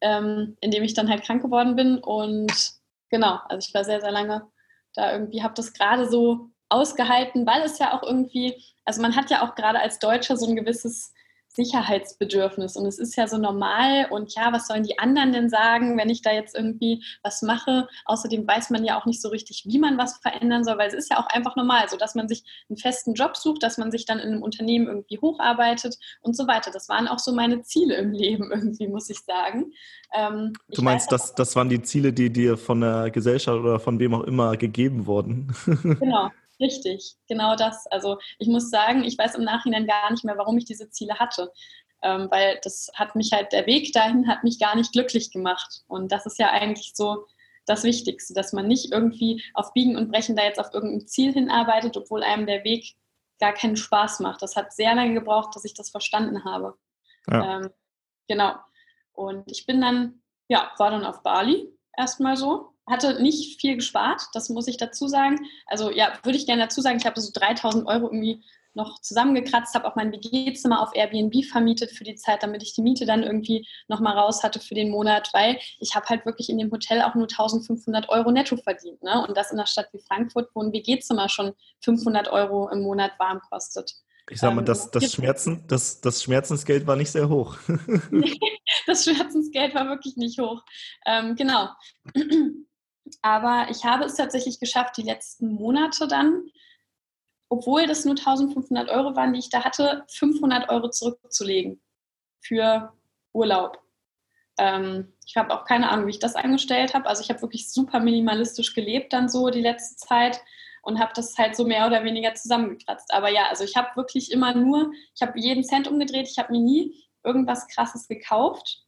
ähm, indem ich dann halt krank geworden bin und genau, also ich war sehr, sehr lange da irgendwie, habe das gerade so ausgehalten, weil es ja auch irgendwie, also man hat ja auch gerade als Deutscher so ein gewisses Sicherheitsbedürfnis. Und es ist ja so normal und ja, was sollen die anderen denn sagen, wenn ich da jetzt irgendwie was mache? Außerdem weiß man ja auch nicht so richtig, wie man was verändern soll, weil es ist ja auch einfach normal, so dass man sich einen festen Job sucht, dass man sich dann in einem Unternehmen irgendwie hocharbeitet und so weiter. Das waren auch so meine Ziele im Leben [laughs] irgendwie, muss ich sagen. Ähm, du meinst, das, das waren die Ziele, die dir von der Gesellschaft oder von wem auch immer gegeben wurden? Genau, Richtig, genau das. Also ich muss sagen, ich weiß im Nachhinein gar nicht mehr, warum ich diese Ziele hatte. Ähm, weil das hat mich halt, der Weg dahin hat mich gar nicht glücklich gemacht. Und das ist ja eigentlich so das Wichtigste, dass man nicht irgendwie auf Biegen und Brechen da jetzt auf irgendein Ziel hinarbeitet, obwohl einem der Weg gar keinen Spaß macht. Das hat sehr lange gebraucht, dass ich das verstanden habe. Ja. Ähm, genau. Und ich bin dann, ja, war dann auf Bali erstmal so hatte nicht viel gespart, das muss ich dazu sagen. Also ja, würde ich gerne dazu sagen, ich habe so 3000 Euro irgendwie noch zusammengekratzt, habe auch mein WG-Zimmer auf Airbnb vermietet für die Zeit, damit ich die Miete dann irgendwie nochmal raus hatte für den Monat, weil ich habe halt wirklich in dem Hotel auch nur 1500 Euro netto verdient. Ne? Und das in einer Stadt wie Frankfurt, wo ein WG-Zimmer schon 500 Euro im Monat warm kostet. Ich sag mal, das, ähm, das, Schmerzen, das, das Schmerzensgeld war nicht sehr hoch. [laughs] das Schmerzensgeld war wirklich nicht hoch. Ähm, genau. Aber ich habe es tatsächlich geschafft, die letzten Monate dann, obwohl das nur 1500 Euro waren, die ich da hatte, 500 Euro zurückzulegen für Urlaub. Ähm, ich habe auch keine Ahnung, wie ich das angestellt habe. Also ich habe wirklich super minimalistisch gelebt dann so die letzte Zeit und habe das halt so mehr oder weniger zusammengekratzt. Aber ja, also ich habe wirklich immer nur, ich habe jeden Cent umgedreht, ich habe mir nie irgendwas Krasses gekauft.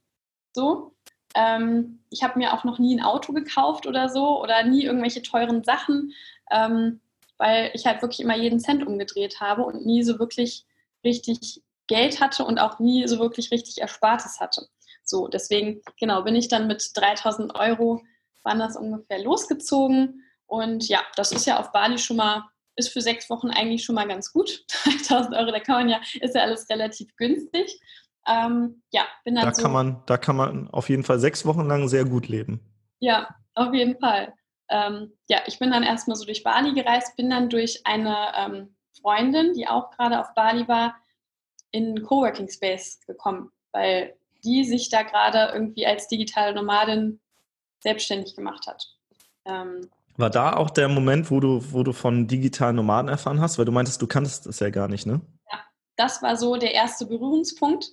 So. Ähm, ich habe mir auch noch nie ein Auto gekauft oder so oder nie irgendwelche teuren Sachen, ähm, weil ich halt wirklich immer jeden Cent umgedreht habe und nie so wirklich richtig Geld hatte und auch nie so wirklich richtig Erspartes hatte. So, deswegen, genau, bin ich dann mit 3000 Euro, waren das ungefähr losgezogen. Und ja, das ist ja auf Bali schon mal, ist für sechs Wochen eigentlich schon mal ganz gut. [laughs] 3000 Euro, da kann man ja, ist ja alles relativ günstig. Ähm, ja, bin dann da so, kann man, Da kann man auf jeden Fall sechs Wochen lang sehr gut leben. Ja, auf jeden Fall. Ähm, ja, ich bin dann erstmal so durch Bali gereist, bin dann durch eine ähm, Freundin, die auch gerade auf Bali war, in Coworking Space gekommen, weil die sich da gerade irgendwie als digitale Nomadin selbstständig gemacht hat. Ähm, war da auch der Moment, wo du, wo du von digitalen Nomaden erfahren hast? Weil du meintest, du kanntest das ja gar nicht, ne? Ja, das war so der erste Berührungspunkt.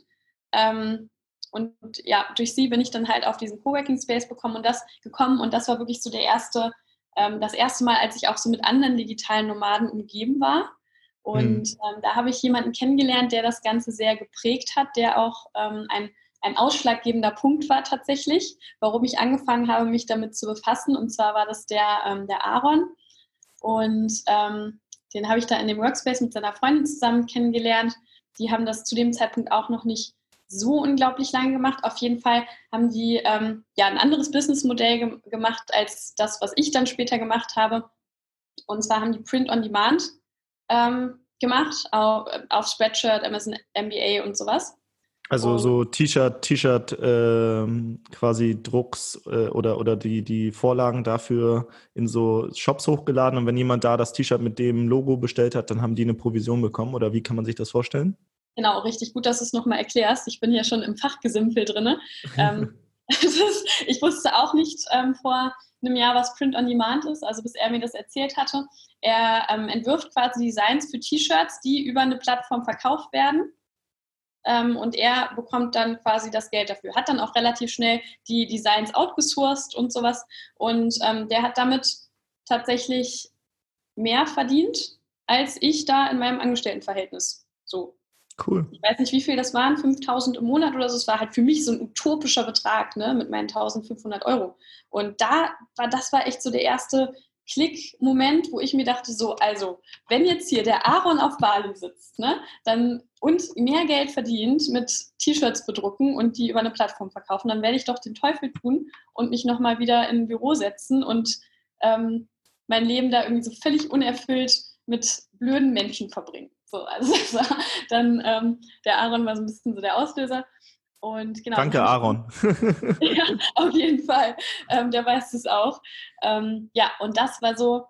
Ähm, und ja, durch sie bin ich dann halt auf diesen Coworking Space bekommen und das gekommen und das war wirklich so der erste, ähm, das erste Mal, als ich auch so mit anderen digitalen Nomaden umgeben war. Und mhm. ähm, da habe ich jemanden kennengelernt, der das Ganze sehr geprägt hat, der auch ähm, ein, ein ausschlaggebender Punkt war tatsächlich, warum ich angefangen habe, mich damit zu befassen. Und zwar war das der, ähm, der Aaron. Und ähm, den habe ich da in dem Workspace mit seiner Freundin zusammen kennengelernt. Die haben das zu dem Zeitpunkt auch noch nicht so unglaublich lange gemacht. Auf jeden Fall haben die ähm, ja ein anderes Businessmodell ge gemacht als das, was ich dann später gemacht habe. Und zwar haben die Print on Demand ähm, gemacht auf, auf Spreadshirt, Amazon MBA und sowas. Also so T-Shirt, T-Shirt äh, quasi Drucks äh, oder, oder die, die Vorlagen dafür in so Shops hochgeladen und wenn jemand da das T-Shirt mit dem Logo bestellt hat, dann haben die eine Provision bekommen oder wie kann man sich das vorstellen? Genau, richtig gut, dass du es nochmal erklärst. Ich bin ja schon im Fachgesimpel drin. ähm, [laughs] [laughs] ich wusste auch nicht ähm, vor einem Jahr, was Print on Demand ist, also bis er mir das erzählt hatte. Er ähm, entwirft quasi Designs für T-Shirts, die über eine Plattform verkauft werden ähm, und er bekommt dann quasi das Geld dafür. Hat dann auch relativ schnell die Designs outgesourced und sowas. Und ähm, der hat damit tatsächlich mehr verdient als ich da in meinem Angestelltenverhältnis. So. Cool. Ich weiß nicht, wie viel das waren, 5000 im Monat oder so. Es war halt für mich so ein utopischer Betrag ne, mit meinen 1500 Euro. Und da war, das war echt so der erste Klick-Moment, wo ich mir dachte, so, also, wenn jetzt hier der Aaron auf Bali sitzt, ne, dann und mehr Geld verdient mit T-Shirts bedrucken und die über eine Plattform verkaufen, dann werde ich doch den Teufel tun und mich nochmal wieder in ein Büro setzen und ähm, mein Leben da irgendwie so völlig unerfüllt mit blöden Menschen verbringen. So, also [laughs] dann ähm, der Aaron war so ein bisschen so der Auslöser. Und genau. Danke, Aaron. [laughs] ja, auf jeden Fall. Ähm, der weiß es auch. Ähm, ja, und das war so,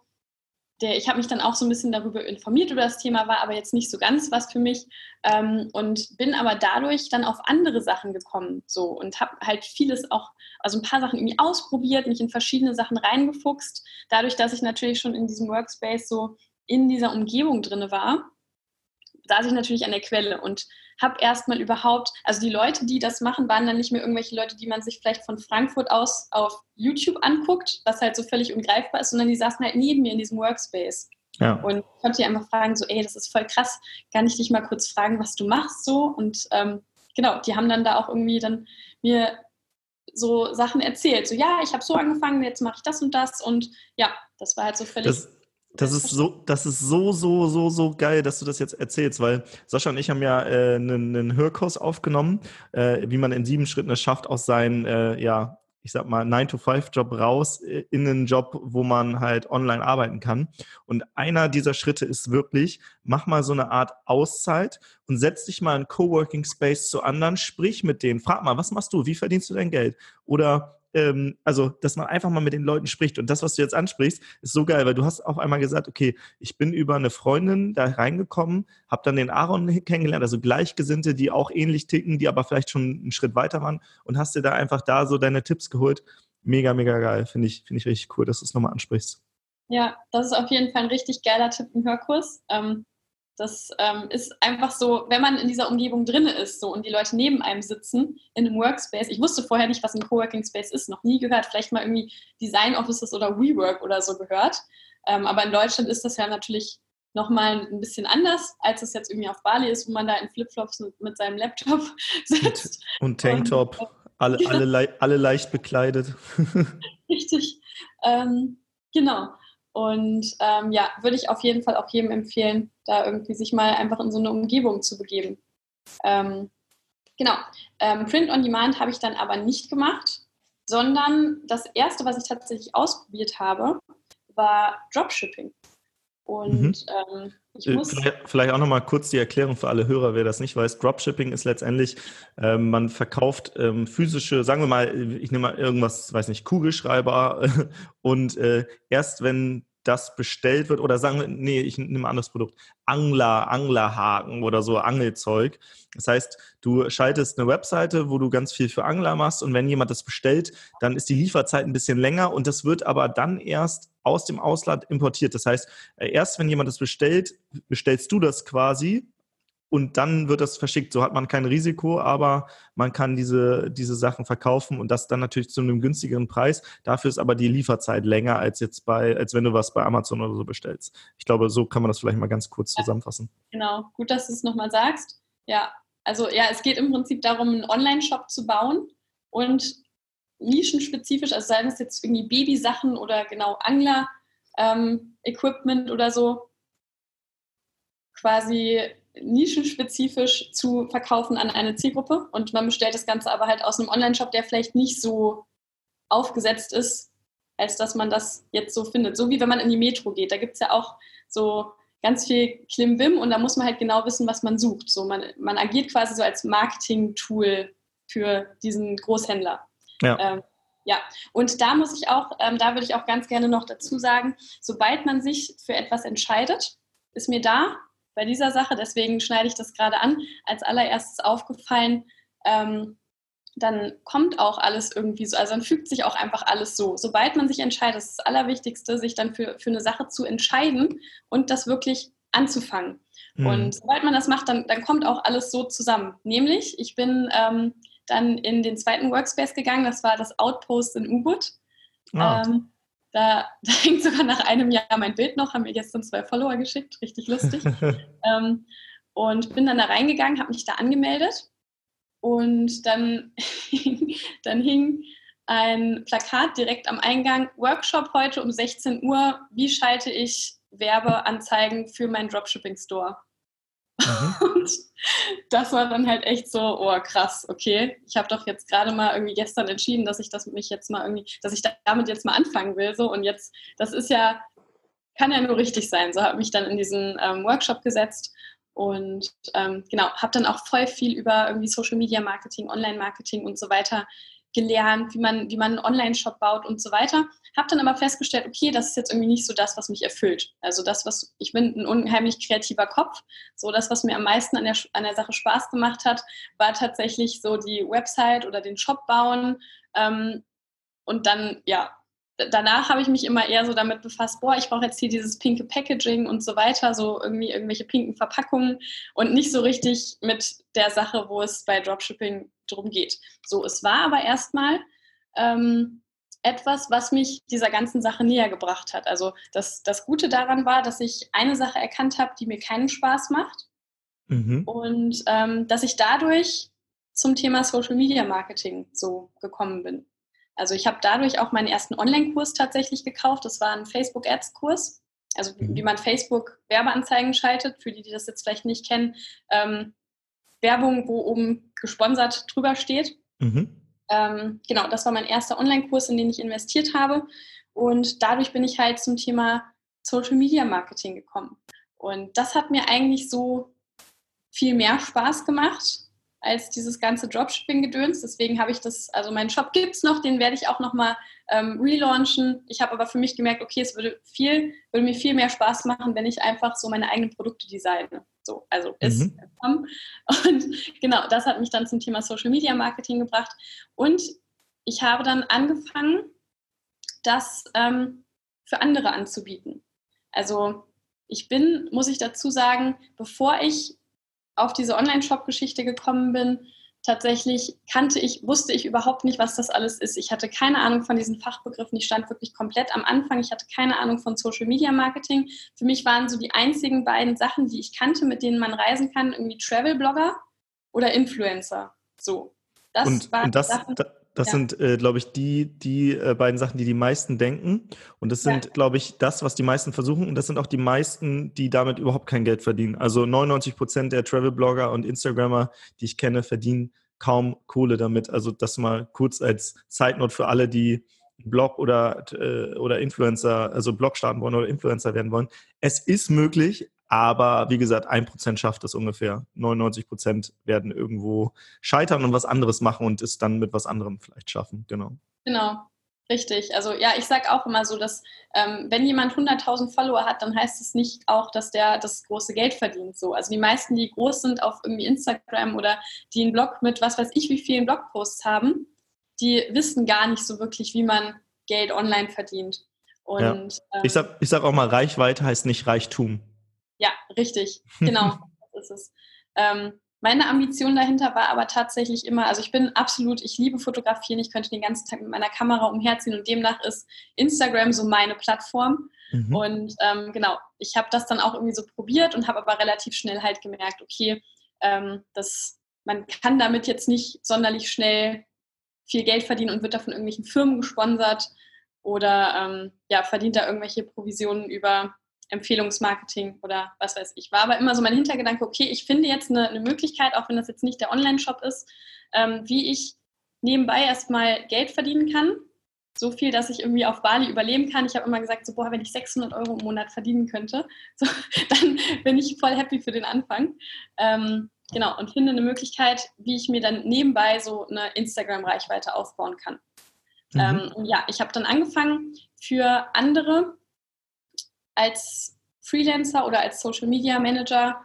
der, ich habe mich dann auch so ein bisschen darüber informiert über das Thema, war aber jetzt nicht so ganz was für mich ähm, und bin aber dadurch dann auf andere Sachen gekommen so und habe halt vieles auch, also ein paar Sachen irgendwie ausprobiert, mich in verschiedene Sachen reingefuchst, dadurch, dass ich natürlich schon in diesem Workspace so in dieser Umgebung drin war, saß ich natürlich an der Quelle und habe erstmal überhaupt, also die Leute, die das machen, waren dann nicht mehr irgendwelche Leute, die man sich vielleicht von Frankfurt aus auf YouTube anguckt, was halt so völlig ungreifbar ist, sondern die saßen halt neben mir in diesem Workspace. Ja. Und ich konnte die einfach fragen, so, ey, das ist voll krass, kann ich dich mal kurz fragen, was du machst so? Und ähm, genau, die haben dann da auch irgendwie dann mir so Sachen erzählt. So, ja, ich habe so angefangen, jetzt mache ich das und das. Und ja, das war halt so völlig. Das das ist so, das ist so, so, so, so geil, dass du das jetzt erzählst, weil Sascha und ich haben ja äh, einen, einen Hörkurs aufgenommen, äh, wie man in sieben Schritten es schafft, aus seinem, äh, ja, ich sag mal, 9-to-5-Job raus äh, in einen Job, wo man halt online arbeiten kann. Und einer dieser Schritte ist wirklich, mach mal so eine Art Auszeit und setz dich mal in Coworking Space zu anderen, sprich mit denen, frag mal, was machst du, wie verdienst du dein Geld? Oder ähm, also, dass man einfach mal mit den Leuten spricht. Und das, was du jetzt ansprichst, ist so geil, weil du hast auf einmal gesagt, okay, ich bin über eine Freundin da reingekommen, habe dann den Aaron kennengelernt, also Gleichgesinnte, die auch ähnlich ticken, die aber vielleicht schon einen Schritt weiter waren und hast dir da einfach da so deine Tipps geholt. Mega, mega geil. Finde ich, finde ich richtig cool, dass du es nochmal ansprichst. Ja, das ist auf jeden Fall ein richtig geiler Tipp im Hörkurs. Ähm, das ähm, ist einfach so, wenn man in dieser Umgebung drin ist so, und die Leute neben einem sitzen in einem Workspace. Ich wusste vorher nicht, was ein Coworking Space ist, noch nie gehört. Vielleicht mal irgendwie Design Offices oder WeWork oder so gehört. Ähm, aber in Deutschland ist das ja natürlich nochmal ein bisschen anders, als es jetzt irgendwie auf Bali ist, wo man da in Flipflops mit, mit seinem Laptop [laughs] sitzt. Und Tanktop, und, äh, alle, [laughs] alle, alle leicht bekleidet. [laughs] Richtig. Ähm, genau. Und ähm, ja, würde ich auf jeden Fall auch jedem empfehlen, da irgendwie sich mal einfach in so eine Umgebung zu begeben. Ähm, genau. Ähm, Print on Demand habe ich dann aber nicht gemacht, sondern das erste, was ich tatsächlich ausprobiert habe, war Dropshipping. Und mhm. ähm, ich äh, muss. Vielleicht, vielleicht auch nochmal kurz die Erklärung für alle Hörer, wer das nicht weiß. Dropshipping ist letztendlich, ähm, man verkauft ähm, physische, sagen wir mal, ich nehme mal irgendwas, weiß nicht, Kugelschreiber [laughs] und äh, erst wenn das bestellt wird oder sagen wir, nee, ich nehme ein anderes Produkt, Angler, Anglerhaken oder so Angelzeug. Das heißt, du schaltest eine Webseite, wo du ganz viel für Angler machst und wenn jemand das bestellt, dann ist die Lieferzeit ein bisschen länger und das wird aber dann erst aus dem Ausland importiert. Das heißt, äh, erst wenn jemand das bestellt, bestellst du das quasi und dann wird das verschickt. So hat man kein Risiko, aber man kann diese, diese Sachen verkaufen und das dann natürlich zu einem günstigeren Preis. Dafür ist aber die Lieferzeit länger als jetzt bei, als wenn du was bei Amazon oder so bestellst. Ich glaube, so kann man das vielleicht mal ganz kurz zusammenfassen. Genau, gut, dass du es nochmal sagst. Ja, also ja, es geht im Prinzip darum, einen Online-Shop zu bauen und nischenspezifisch, also seien es jetzt irgendwie Babysachen oder genau Angler-Equipment ähm, oder so, quasi nischenspezifisch zu verkaufen an eine Zielgruppe und man bestellt das Ganze aber halt aus einem Online-Shop, der vielleicht nicht so aufgesetzt ist, als dass man das jetzt so findet. So wie wenn man in die Metro geht. Da gibt es ja auch so ganz viel Klimbim und da muss man halt genau wissen, was man sucht. So man, man agiert quasi so als Marketing-Tool für diesen Großhändler. Ja. Ähm, ja, und da muss ich auch, ähm, da würde ich auch ganz gerne noch dazu sagen, sobald man sich für etwas entscheidet, ist mir da bei dieser Sache, deswegen schneide ich das gerade an, als allererstes aufgefallen, ähm, dann kommt auch alles irgendwie so, also dann fügt sich auch einfach alles so. Sobald man sich entscheidet, das ist das Allerwichtigste, sich dann für, für eine Sache zu entscheiden und das wirklich anzufangen. Mhm. Und sobald man das macht, dann, dann kommt auch alles so zusammen. Nämlich, ich bin ähm, dann in den zweiten Workspace gegangen, das war das Outpost in Ubud. Ah. Ähm, da, [laughs] da, hängt sogar nach einem Jahr mein Bild noch, haben mir gestern zwei Follower geschickt, richtig lustig. [laughs] ähm, und bin dann da reingegangen, habe mich da angemeldet und dann, [laughs] dann hing ein Plakat direkt am Eingang, Workshop heute um 16 Uhr, wie schalte ich Werbeanzeigen für meinen Dropshipping-Store? Mhm. [laughs] Und das war dann halt echt so, oh krass, okay, ich habe doch jetzt gerade mal irgendwie gestern entschieden, dass ich das mich jetzt mal irgendwie, dass ich damit jetzt mal anfangen will, so und jetzt, das ist ja, kann ja nur richtig sein. So habe ich mich dann in diesen ähm, Workshop gesetzt und ähm, genau, habe dann auch voll viel über irgendwie Social Media Marketing, Online Marketing und so weiter gelernt, wie man, wie man einen Online-Shop baut und so weiter. Habe dann aber festgestellt, okay, das ist jetzt irgendwie nicht so das, was mich erfüllt. Also das, was ich bin ein unheimlich kreativer Kopf. So das, was mir am meisten an der, an der Sache Spaß gemacht hat, war tatsächlich so die Website oder den Shop bauen. Ähm, und dann, ja, danach habe ich mich immer eher so damit befasst, boah, ich brauche jetzt hier dieses pinke Packaging und so weiter, so irgendwie irgendwelche pinken Verpackungen und nicht so richtig mit der Sache, wo es bei Dropshipping drum geht. So, es war aber erstmal ähm, etwas, was mich dieser ganzen Sache näher gebracht hat. Also das, das Gute daran war, dass ich eine Sache erkannt habe, die mir keinen Spaß macht mhm. und ähm, dass ich dadurch zum Thema Social Media Marketing so gekommen bin. Also ich habe dadurch auch meinen ersten Online-Kurs tatsächlich gekauft. Das war ein Facebook-Ads-Kurs, also mhm. wie man Facebook-Werbeanzeigen schaltet, für die, die das jetzt vielleicht nicht kennen. Ähm, Werbung, wo oben gesponsert drüber steht. Mhm. Ähm, genau, das war mein erster Online-Kurs, in den ich investiert habe. Und dadurch bin ich halt zum Thema Social Media Marketing gekommen. Und das hat mir eigentlich so viel mehr Spaß gemacht als dieses ganze Dropshipping-Gedöns. Deswegen habe ich das, also meinen Shop gibt es noch, den werde ich auch nochmal ähm, relaunchen. Ich habe aber für mich gemerkt, okay, es würde viel, würde mir viel mehr Spaß machen, wenn ich einfach so meine eigenen Produkte designe. So, also ist. Mhm. [laughs] Und genau, das hat mich dann zum Thema Social Media Marketing gebracht. Und ich habe dann angefangen, das ähm, für andere anzubieten. Also ich bin, muss ich dazu sagen, bevor ich auf diese Online-Shop-Geschichte gekommen bin, tatsächlich kannte ich, wusste ich überhaupt nicht, was das alles ist. Ich hatte keine Ahnung von diesen Fachbegriffen. Ich stand wirklich komplett am Anfang. Ich hatte keine Ahnung von Social Media Marketing. Für mich waren so die einzigen beiden Sachen, die ich kannte, mit denen man reisen kann, irgendwie Travel-Blogger oder Influencer. So. Das und, waren und das, Sachen, das ja. sind, äh, glaube ich, die, die äh, beiden Sachen, die die meisten denken. Und das sind, ja. glaube ich, das, was die meisten versuchen. Und das sind auch die meisten, die damit überhaupt kein Geld verdienen. Also 99 Prozent der Travel-Blogger und Instagrammer, die ich kenne, verdienen kaum Kohle damit. Also das mal kurz als Zeitnot für alle, die Blog oder, äh, oder Influencer, also Blog starten wollen oder Influencer werden wollen. Es ist möglich, aber wie gesagt, ein Prozent schafft es ungefähr. 99 Prozent werden irgendwo scheitern und was anderes machen und es dann mit was anderem vielleicht schaffen. Genau. Genau. Richtig. Also ja, ich sage auch immer so, dass ähm, wenn jemand 100.000 Follower hat, dann heißt es nicht auch, dass der das große Geld verdient. So, also die meisten, die groß sind auf irgendwie Instagram oder die einen Blog mit was weiß ich wie vielen Blogposts haben, die wissen gar nicht so wirklich, wie man Geld online verdient. Und ja. ähm, ich sag, ich sag auch mal, Reichweite heißt nicht Reichtum. Ja, richtig, genau, [laughs] das ist es. Ähm, meine Ambition dahinter war aber tatsächlich immer, also ich bin absolut, ich liebe Fotografieren, ich könnte den ganzen Tag mit meiner Kamera umherziehen und demnach ist Instagram so meine Plattform. Mhm. Und ähm, genau, ich habe das dann auch irgendwie so probiert und habe aber relativ schnell halt gemerkt, okay, ähm, das, man kann damit jetzt nicht sonderlich schnell viel Geld verdienen und wird da von irgendwelchen Firmen gesponsert oder ähm, ja, verdient da irgendwelche Provisionen über Empfehlungsmarketing oder was weiß ich. War aber immer so mein Hintergedanke, okay, ich finde jetzt eine, eine Möglichkeit, auch wenn das jetzt nicht der Online-Shop ist, ähm, wie ich nebenbei erstmal Geld verdienen kann. So viel, dass ich irgendwie auf Bali überleben kann. Ich habe immer gesagt, so, boah, wenn ich 600 Euro im Monat verdienen könnte, [laughs] so, dann bin ich voll happy für den Anfang. Ähm, genau, und finde eine Möglichkeit, wie ich mir dann nebenbei so eine Instagram-Reichweite aufbauen kann. Mhm. Ähm, ja, ich habe dann angefangen, für andere als Freelancer oder als Social Media Manager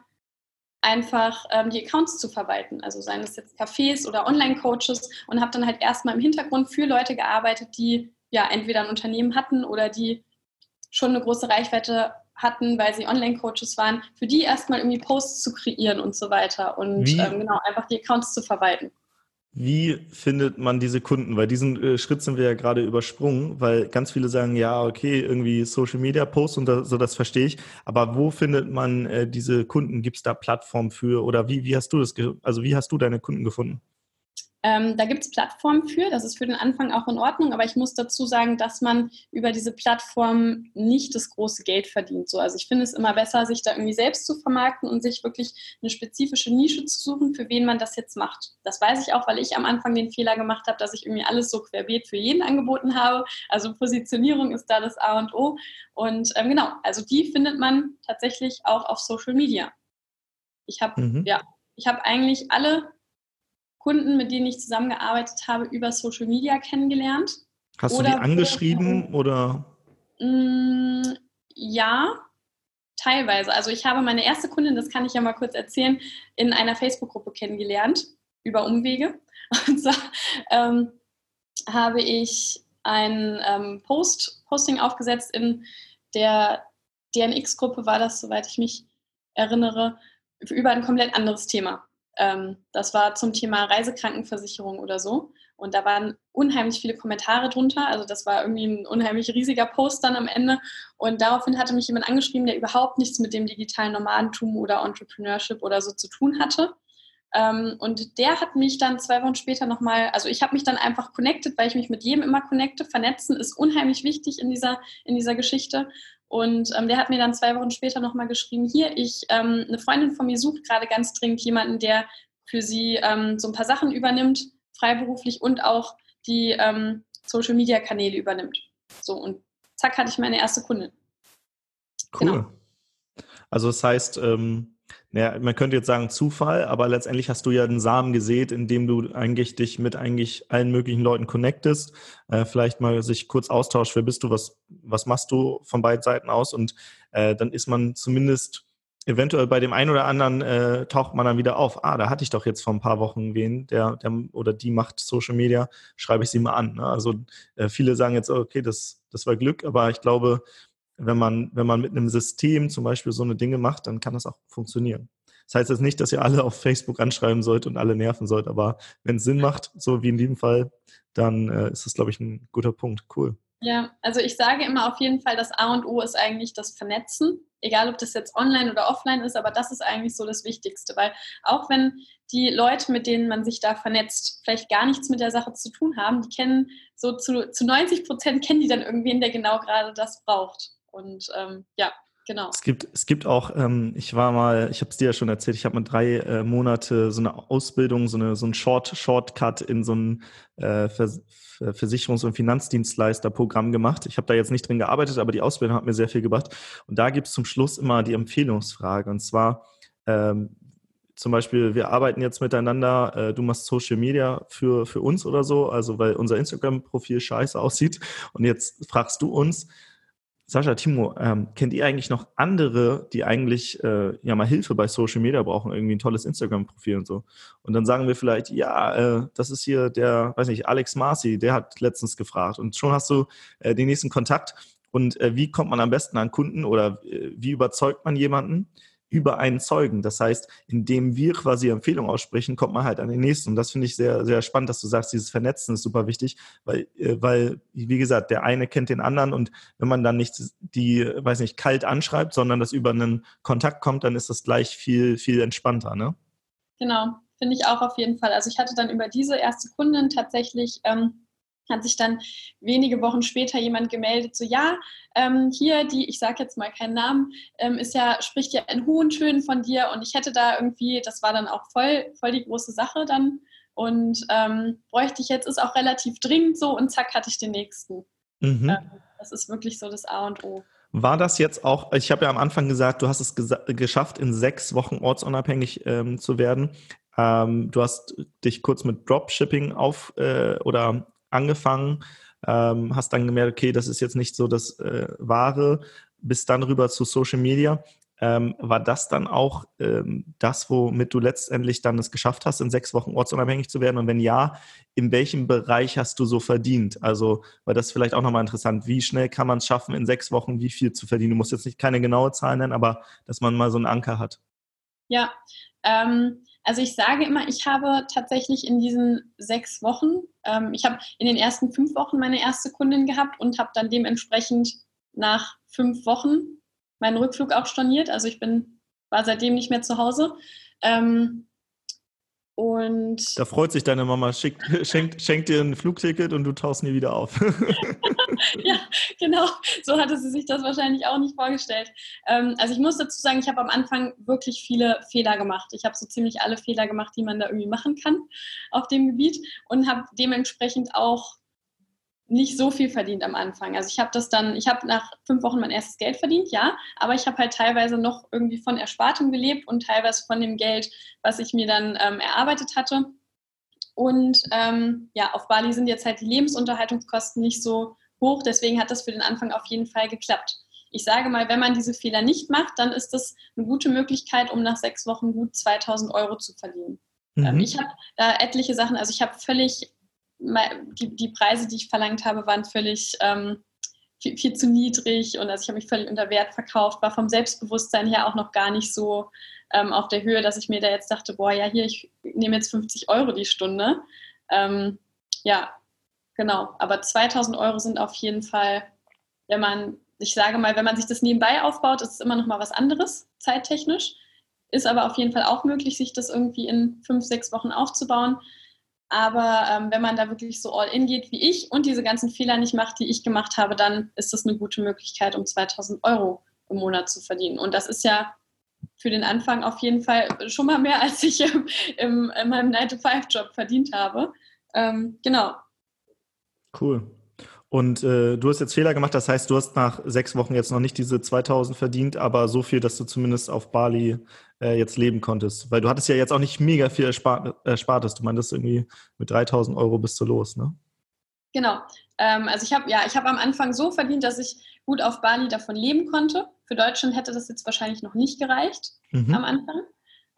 einfach ähm, die Accounts zu verwalten. Also seien es jetzt Cafés oder Online-Coaches und habe dann halt erstmal im Hintergrund für Leute gearbeitet, die ja entweder ein Unternehmen hatten oder die schon eine große Reichweite hatten, weil sie Online-Coaches waren, für die erstmal irgendwie Posts zu kreieren und so weiter und ähm, genau einfach die Accounts zu verwalten. Wie findet man diese Kunden? Weil diesen äh, Schritt sind wir ja gerade übersprungen, weil ganz viele sagen, ja, okay, irgendwie Social Media Posts und da, so, das verstehe ich. Aber wo findet man äh, diese Kunden? Gibt es da Plattformen für oder wie, wie hast du das, also wie hast du deine Kunden gefunden? Ähm, da gibt es Plattformen für, das ist für den Anfang auch in Ordnung, aber ich muss dazu sagen, dass man über diese Plattform nicht das große Geld verdient. So, also ich finde es immer besser, sich da irgendwie selbst zu vermarkten und sich wirklich eine spezifische Nische zu suchen, für wen man das jetzt macht. Das weiß ich auch, weil ich am Anfang den Fehler gemacht habe, dass ich irgendwie alles so querbeet für jeden angeboten habe. Also Positionierung ist da das A und O. Und ähm, genau, also die findet man tatsächlich auch auf Social Media. Ich habe mhm. ja, ich habe eigentlich alle Kunden, mit denen ich zusammengearbeitet habe, über Social Media kennengelernt. Hast oder du die angeschrieben oder? Mh, mm, ja, teilweise. Also ich habe meine erste Kundin, das kann ich ja mal kurz erzählen, in einer Facebook-Gruppe kennengelernt, über Umwege. [laughs] Und zwar ähm, habe ich ein ähm, Post, Posting aufgesetzt in der DNX-Gruppe, war das, soweit ich mich erinnere, über ein komplett anderes Thema. Ähm, das war zum Thema Reisekrankenversicherung oder so. Und da waren unheimlich viele Kommentare drunter. Also das war irgendwie ein unheimlich riesiger Post dann am Ende. Und daraufhin hatte mich jemand angeschrieben, der überhaupt nichts mit dem digitalen Nomadentum oder Entrepreneurship oder so zu tun hatte. Ähm, und der hat mich dann zwei Wochen später nochmal, also ich habe mich dann einfach connected, weil ich mich mit jedem immer connecte. Vernetzen ist unheimlich wichtig in dieser, in dieser Geschichte. Und ähm, der hat mir dann zwei Wochen später nochmal geschrieben, hier, ich, ähm, eine Freundin von mir sucht gerade ganz dringend jemanden, der für sie ähm, so ein paar Sachen übernimmt, freiberuflich und auch die ähm, Social-Media-Kanäle übernimmt. So, und zack, hatte ich meine erste Kundin. Cool. Genau. Also das heißt, ähm, ja, man könnte jetzt sagen Zufall, aber letztendlich hast du ja den Samen gesät, indem du eigentlich dich mit eigentlich allen möglichen Leuten connectest, äh, vielleicht mal sich kurz austauscht, wer bist du, was, was machst du von beiden Seiten aus und äh, dann ist man zumindest eventuell bei dem einen oder anderen äh, taucht man dann wieder auf. Ah, da hatte ich doch jetzt vor ein paar Wochen wen, der, der oder die macht Social Media, schreibe ich sie mal an. Ne? Also äh, viele sagen jetzt, okay, das, das war Glück, aber ich glaube, wenn man, wenn man mit einem System zum Beispiel so eine Dinge macht, dann kann das auch funktionieren. Das heißt jetzt nicht, dass ihr alle auf Facebook anschreiben sollt und alle nerven sollt, aber wenn es Sinn macht, so wie in diesem Fall, dann äh, ist das, glaube ich, ein guter Punkt. Cool. Ja, also ich sage immer auf jeden Fall, das A und O ist eigentlich das Vernetzen, egal ob das jetzt online oder offline ist, aber das ist eigentlich so das Wichtigste, weil auch wenn die Leute, mit denen man sich da vernetzt, vielleicht gar nichts mit der Sache zu tun haben, die kennen so zu, zu 90 Prozent kennen die dann irgendwen, der genau gerade das braucht. Und ähm, ja, genau. Es gibt, es gibt auch, ähm, ich war mal, ich habe es dir ja schon erzählt, ich habe mal drei äh, Monate so eine Ausbildung, so, eine, so ein Short, Shortcut in so ein äh, Vers Versicherungs- und Finanzdienstleister-Programm gemacht. Ich habe da jetzt nicht drin gearbeitet, aber die Ausbildung hat mir sehr viel gebracht. Und da gibt es zum Schluss immer die Empfehlungsfrage. Und zwar, ähm, zum Beispiel, wir arbeiten jetzt miteinander, äh, du machst Social Media für, für uns oder so, also weil unser Instagram-Profil scheiße aussieht. Und jetzt fragst du uns, Sascha, Timo, ähm, kennt ihr eigentlich noch andere, die eigentlich äh, ja mal Hilfe bei Social Media brauchen, irgendwie ein tolles Instagram-Profil und so? Und dann sagen wir vielleicht, ja, äh, das ist hier der, weiß nicht, Alex Marcy, der hat letztens gefragt. Und schon hast du äh, den nächsten Kontakt. Und äh, wie kommt man am besten an Kunden oder äh, wie überzeugt man jemanden? Über einen Zeugen. Das heißt, indem wir quasi Empfehlungen aussprechen, kommt man halt an den nächsten. Und das finde ich sehr, sehr spannend, dass du sagst, dieses Vernetzen ist super wichtig, weil, äh, weil, wie gesagt, der eine kennt den anderen und wenn man dann nicht die, weiß nicht, kalt anschreibt, sondern das über einen Kontakt kommt, dann ist das gleich viel, viel entspannter, ne? Genau, finde ich auch auf jeden Fall. Also ich hatte dann über diese erste Kundin tatsächlich ähm, hat sich dann wenige Wochen später jemand gemeldet, so ja, ähm, hier die, ich sage jetzt mal keinen Namen, ähm, ist ja, spricht ja in hohen Tönen von dir und ich hätte da irgendwie, das war dann auch voll, voll die große Sache dann und ähm, bräuchte ich jetzt, ist auch relativ dringend so und zack hatte ich den nächsten. Mhm. Ähm, das ist wirklich so das A und O. War das jetzt auch, ich habe ja am Anfang gesagt, du hast es geschafft, in sechs Wochen ortsunabhängig ähm, zu werden. Ähm, du hast dich kurz mit Dropshipping auf äh, oder angefangen, ähm, hast dann gemerkt, okay, das ist jetzt nicht so das äh, Wahre, bis dann rüber zu Social Media. Ähm, war das dann auch ähm, das, womit du letztendlich dann es geschafft hast, in sechs Wochen ortsunabhängig zu werden? Und wenn ja, in welchem Bereich hast du so verdient? Also, weil das vielleicht auch nochmal interessant. Wie schnell kann man es schaffen, in sechs Wochen wie viel zu verdienen? Du musst jetzt nicht keine genaue Zahl nennen, aber dass man mal so einen Anker hat. Ja, ähm, also ich sage immer, ich habe tatsächlich in diesen sechs Wochen, ähm, ich habe in den ersten fünf Wochen meine erste Kundin gehabt und habe dann dementsprechend nach fünf Wochen meinen Rückflug auch storniert. Also ich bin, war seitdem nicht mehr zu Hause. Ähm, und da freut sich deine Mama, schickt, [laughs] schenkt, schenkt dir ein Flugticket und du tauchst nie wieder auf. [laughs] [laughs] ja, genau. So hatte sie sich das wahrscheinlich auch nicht vorgestellt. Ähm, also ich muss dazu sagen, ich habe am Anfang wirklich viele Fehler gemacht. Ich habe so ziemlich alle Fehler gemacht, die man da irgendwie machen kann auf dem Gebiet und habe dementsprechend auch nicht so viel verdient am Anfang. Also ich habe das dann, ich habe nach fünf Wochen mein erstes Geld verdient, ja, aber ich habe halt teilweise noch irgendwie von Erspartem gelebt und teilweise von dem Geld, was ich mir dann ähm, erarbeitet hatte. Und ähm, ja, auf Bali sind jetzt halt die Lebensunterhaltungskosten nicht so hoch, deswegen hat das für den Anfang auf jeden Fall geklappt. Ich sage mal, wenn man diese Fehler nicht macht, dann ist das eine gute Möglichkeit, um nach sechs Wochen gut 2000 Euro zu verdienen. Mhm. Ähm, ich habe da etliche Sachen, also ich habe völlig die, die Preise, die ich verlangt habe, waren völlig ähm, viel, viel, zu niedrig und also ich habe mich völlig unter Wert verkauft, war vom Selbstbewusstsein her auch noch gar nicht so ähm, auf der Höhe, dass ich mir da jetzt dachte, boah, ja, hier, ich nehme jetzt 50 Euro die Stunde. Ähm, ja, genau. Aber 2000 Euro sind auf jeden Fall, wenn man, ich sage mal, wenn man sich das nebenbei aufbaut, ist es immer noch mal was anderes, zeittechnisch. Ist aber auf jeden Fall auch möglich, sich das irgendwie in fünf, sechs Wochen aufzubauen. Aber ähm, wenn man da wirklich so all in geht wie ich und diese ganzen Fehler nicht macht, die ich gemacht habe, dann ist das eine gute Möglichkeit, um 2000 Euro im Monat zu verdienen. Und das ist ja für den Anfang auf jeden Fall schon mal mehr, [laughs] als ich im, in meinem 9-to-5-Job verdient habe. Ähm, genau. Cool. Und äh, du hast jetzt Fehler gemacht, das heißt, du hast nach sechs Wochen jetzt noch nicht diese 2000 verdient, aber so viel, dass du zumindest auf Bali äh, jetzt leben konntest. Weil du hattest ja jetzt auch nicht mega viel erspart, erspartes. Du meintest irgendwie mit 3000 Euro bist du los, ne? Genau. Ähm, also ich habe ja, ich habe am Anfang so verdient, dass ich gut auf Bali davon leben konnte. Für Deutschland hätte das jetzt wahrscheinlich noch nicht gereicht mhm. am Anfang.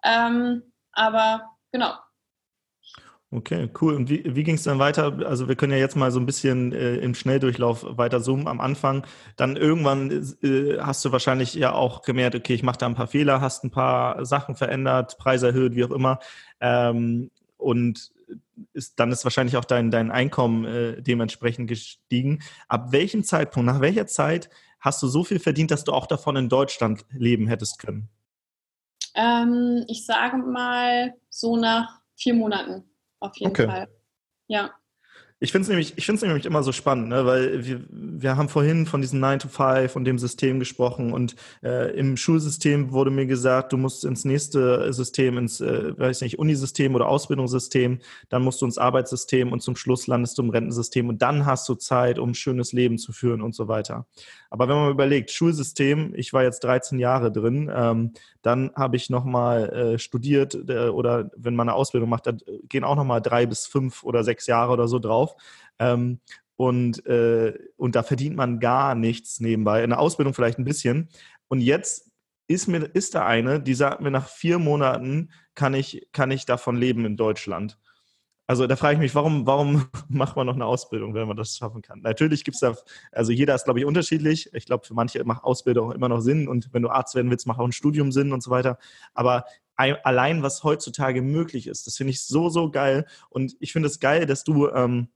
Ähm, aber genau, Okay, cool. Und wie, wie ging es dann weiter? Also wir können ja jetzt mal so ein bisschen äh, im Schnelldurchlauf weiter zoomen am Anfang. Dann irgendwann äh, hast du wahrscheinlich ja auch gemerkt, okay, ich mache da ein paar Fehler, hast ein paar Sachen verändert, Preis erhöht, wie auch immer. Ähm, und ist, dann ist wahrscheinlich auch dein, dein Einkommen äh, dementsprechend gestiegen. Ab welchem Zeitpunkt, nach welcher Zeit hast du so viel verdient, dass du auch davon in Deutschland leben hättest können? Ähm, ich sage mal so nach vier Monaten auf jeden okay. Fall. Ja. Ich finde es nämlich, nämlich immer so spannend, ne? weil wir, wir haben vorhin von diesem 9 to 5 und dem System gesprochen und äh, im Schulsystem wurde mir gesagt, du musst ins nächste System, ins, äh, weiß nicht, Unisystem oder Ausbildungssystem, dann musst du ins Arbeitssystem und zum Schluss landest du im Rentensystem und dann hast du Zeit, um ein schönes Leben zu führen und so weiter. Aber wenn man überlegt, Schulsystem, ich war jetzt 13 Jahre drin, ähm, dann habe ich nochmal äh, studiert äh, oder wenn man eine Ausbildung macht, dann gehen auch nochmal drei bis fünf oder sechs Jahre oder so drauf. Ähm, und, äh, und da verdient man gar nichts nebenbei. In der Ausbildung vielleicht ein bisschen. Und jetzt ist mir ist da eine, die sagt mir, nach vier Monaten kann ich, kann ich davon leben in Deutschland. Also da frage ich mich, warum, warum [laughs] macht man noch eine Ausbildung, wenn man das schaffen kann? Natürlich gibt es da, also jeder ist, glaube ich, unterschiedlich. Ich glaube, für manche macht Ausbildung immer noch Sinn und wenn du Arzt werden willst, macht auch ein Studium Sinn und so weiter. Aber allein, was heutzutage möglich ist, das finde ich so, so geil. Und ich finde es geil, dass du ähm,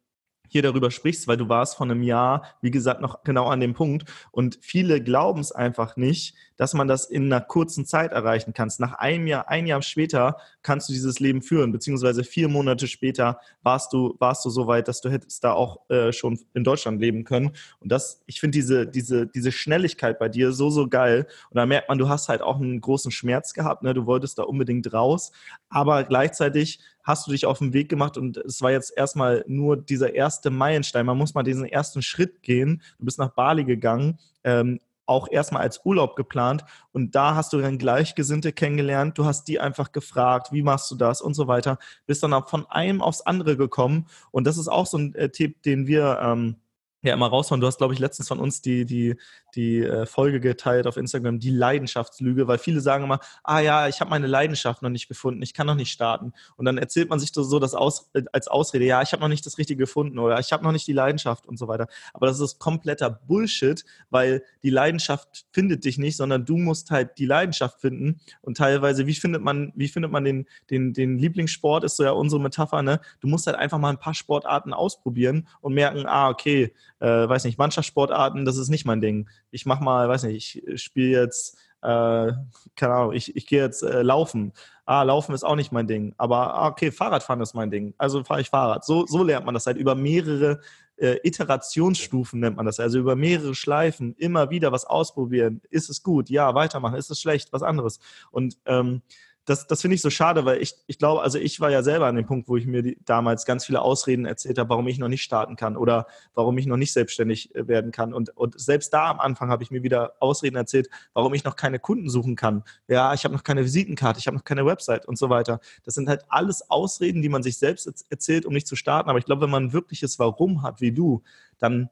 hier darüber sprichst, weil du warst vor einem Jahr, wie gesagt, noch genau an dem Punkt. Und viele glauben es einfach nicht, dass man das in einer kurzen Zeit erreichen kann. Nach einem Jahr, ein Jahr später kannst du dieses Leben führen, beziehungsweise vier Monate später warst du, warst du so weit, dass du hättest da auch äh, schon in Deutschland leben können. Und das, ich finde diese, diese, diese Schnelligkeit bei dir so, so geil. Und da merkt man, du hast halt auch einen großen Schmerz gehabt, ne? Du wolltest da unbedingt raus, aber gleichzeitig hast du dich auf den Weg gemacht und es war jetzt erstmal nur dieser erste Meilenstein. Man muss mal diesen ersten Schritt gehen. Du bist nach Bali gegangen, ähm, auch erstmal als Urlaub geplant und da hast du dann Gleichgesinnte kennengelernt. Du hast die einfach gefragt, wie machst du das und so weiter. Bist dann von einem aufs andere gekommen und das ist auch so ein äh, Tipp, den wir ähm, ja immer raushauen. Du hast, glaube ich, letztens von uns die, die, die äh, Folge geteilt auf Instagram, die Leidenschaftslüge, weil viele sagen immer, ah ja, ich habe meine Leidenschaft noch nicht gefunden, ich kann noch nicht starten. Und dann erzählt man sich so das aus, äh, als Ausrede, ja, ich habe noch nicht das Richtige gefunden oder ich habe noch nicht die Leidenschaft und so weiter. Aber das ist kompletter Bullshit, weil die Leidenschaft findet dich nicht, sondern du musst halt die Leidenschaft finden. Und teilweise, wie findet man, wie findet man den, den, den Lieblingssport, ist so ja unsere Metapher, ne? Du musst halt einfach mal ein paar Sportarten ausprobieren und merken, ah, okay, äh, weiß nicht, Mannschaftssportarten, das ist nicht mein Ding. Ich mach mal, weiß nicht, ich spiele jetzt, äh, keine Ahnung, ich, ich gehe jetzt äh, laufen. Ah, laufen ist auch nicht mein Ding. Aber ah, okay, Fahrradfahren ist mein Ding. Also fahre ich Fahrrad. So, so lernt man das halt über mehrere äh, Iterationsstufen nennt man das, also über mehrere Schleifen immer wieder was ausprobieren. Ist es gut? Ja, weitermachen. Ist es schlecht? Was anderes. Und ähm, das, das finde ich so schade, weil ich, ich glaube, also ich war ja selber an dem Punkt, wo ich mir die, damals ganz viele Ausreden erzählt habe, warum ich noch nicht starten kann oder warum ich noch nicht selbstständig äh, werden kann. Und, und selbst da am Anfang habe ich mir wieder Ausreden erzählt, warum ich noch keine Kunden suchen kann. Ja, ich habe noch keine Visitenkarte, ich habe noch keine Website und so weiter. Das sind halt alles Ausreden, die man sich selbst erzählt, um nicht zu starten. Aber ich glaube, wenn man ein wirkliches Warum hat, wie du, dann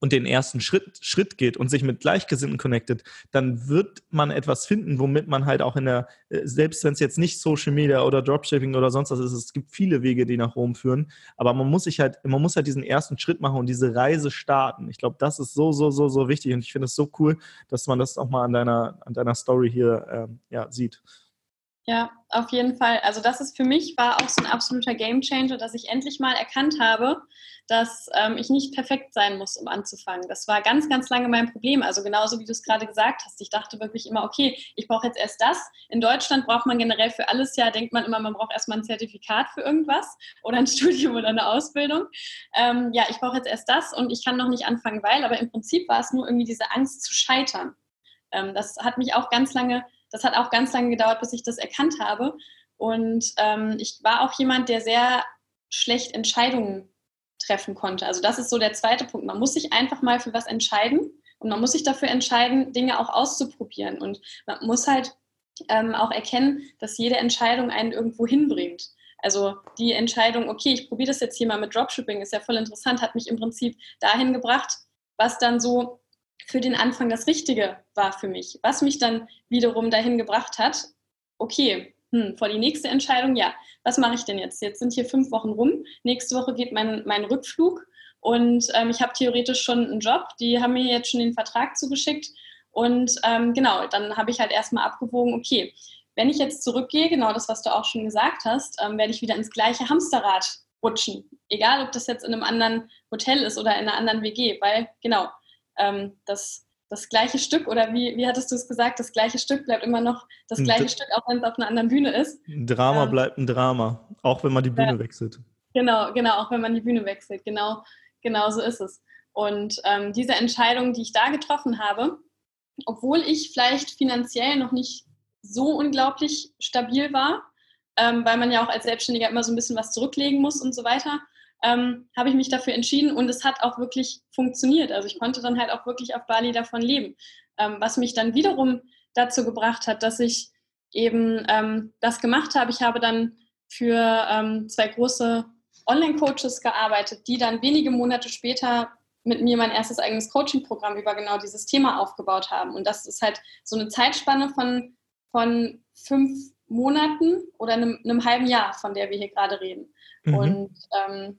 und den ersten Schritt, Schritt geht und sich mit Gleichgesinnten connectet, dann wird man etwas finden, womit man halt auch in der, äh, selbst wenn es jetzt nicht Social Media oder Dropshipping oder sonst was ist, es gibt viele Wege, die nach Rom führen, aber man muss sich halt, man muss halt diesen ersten Schritt machen und diese Reise starten. Ich glaube, das ist so, so, so, so wichtig und ich finde es so cool, dass man das auch mal an deiner, an deiner Story hier ähm, ja, sieht. Ja, auf jeden Fall. Also das ist für mich war auch so ein absoluter Gamechanger, dass ich endlich mal erkannt habe, dass ähm, ich nicht perfekt sein muss, um anzufangen. Das war ganz, ganz lange mein Problem. Also genauso wie du es gerade gesagt hast. Ich dachte wirklich immer, okay, ich brauche jetzt erst das. In Deutschland braucht man generell für alles ja, denkt man immer, man braucht erstmal ein Zertifikat für irgendwas oder ein [laughs] Studium oder eine Ausbildung. Ähm, ja, ich brauche jetzt erst das und ich kann noch nicht anfangen, weil, aber im Prinzip war es nur irgendwie diese Angst zu scheitern. Ähm, das hat mich auch ganz lange das hat auch ganz lange gedauert, bis ich das erkannt habe. Und ähm, ich war auch jemand, der sehr schlecht Entscheidungen treffen konnte. Also das ist so der zweite Punkt. Man muss sich einfach mal für was entscheiden und man muss sich dafür entscheiden, Dinge auch auszuprobieren. Und man muss halt ähm, auch erkennen, dass jede Entscheidung einen irgendwo hinbringt. Also die Entscheidung, okay, ich probiere das jetzt hier mal mit Dropshipping, ist ja voll interessant, hat mich im Prinzip dahin gebracht, was dann so für den Anfang das Richtige war für mich. Was mich dann wiederum dahin gebracht hat, okay, hm, vor die nächste Entscheidung, ja, was mache ich denn jetzt? Jetzt sind hier fünf Wochen rum, nächste Woche geht mein, mein Rückflug und ähm, ich habe theoretisch schon einen Job, die haben mir jetzt schon den Vertrag zugeschickt und ähm, genau, dann habe ich halt erstmal abgewogen, okay, wenn ich jetzt zurückgehe, genau das, was du auch schon gesagt hast, ähm, werde ich wieder ins gleiche Hamsterrad rutschen. Egal, ob das jetzt in einem anderen Hotel ist oder in einer anderen WG, weil genau, ähm, das, das gleiche Stück oder wie, wie hattest du es gesagt, das gleiche Stück bleibt immer noch das gleiche D Stück, auch wenn es auf einer anderen Bühne ist. Ein Drama ähm, bleibt ein Drama, auch wenn man die Bühne ja, wechselt. Genau, genau, auch wenn man die Bühne wechselt. Genau, genau so ist es. Und ähm, diese Entscheidung, die ich da getroffen habe, obwohl ich vielleicht finanziell noch nicht so unglaublich stabil war, ähm, weil man ja auch als Selbstständiger immer so ein bisschen was zurücklegen muss und so weiter, ähm, habe ich mich dafür entschieden und es hat auch wirklich funktioniert. Also ich konnte dann halt auch wirklich auf Bali davon leben, ähm, was mich dann wiederum dazu gebracht hat, dass ich eben ähm, das gemacht habe. Ich habe dann für ähm, zwei große Online-Coaches gearbeitet, die dann wenige Monate später mit mir mein erstes eigenes Coaching-Programm über genau dieses Thema aufgebaut haben. Und das ist halt so eine Zeitspanne von, von fünf Monaten oder einem, einem halben Jahr, von der wir hier gerade reden. Mhm. Und ähm,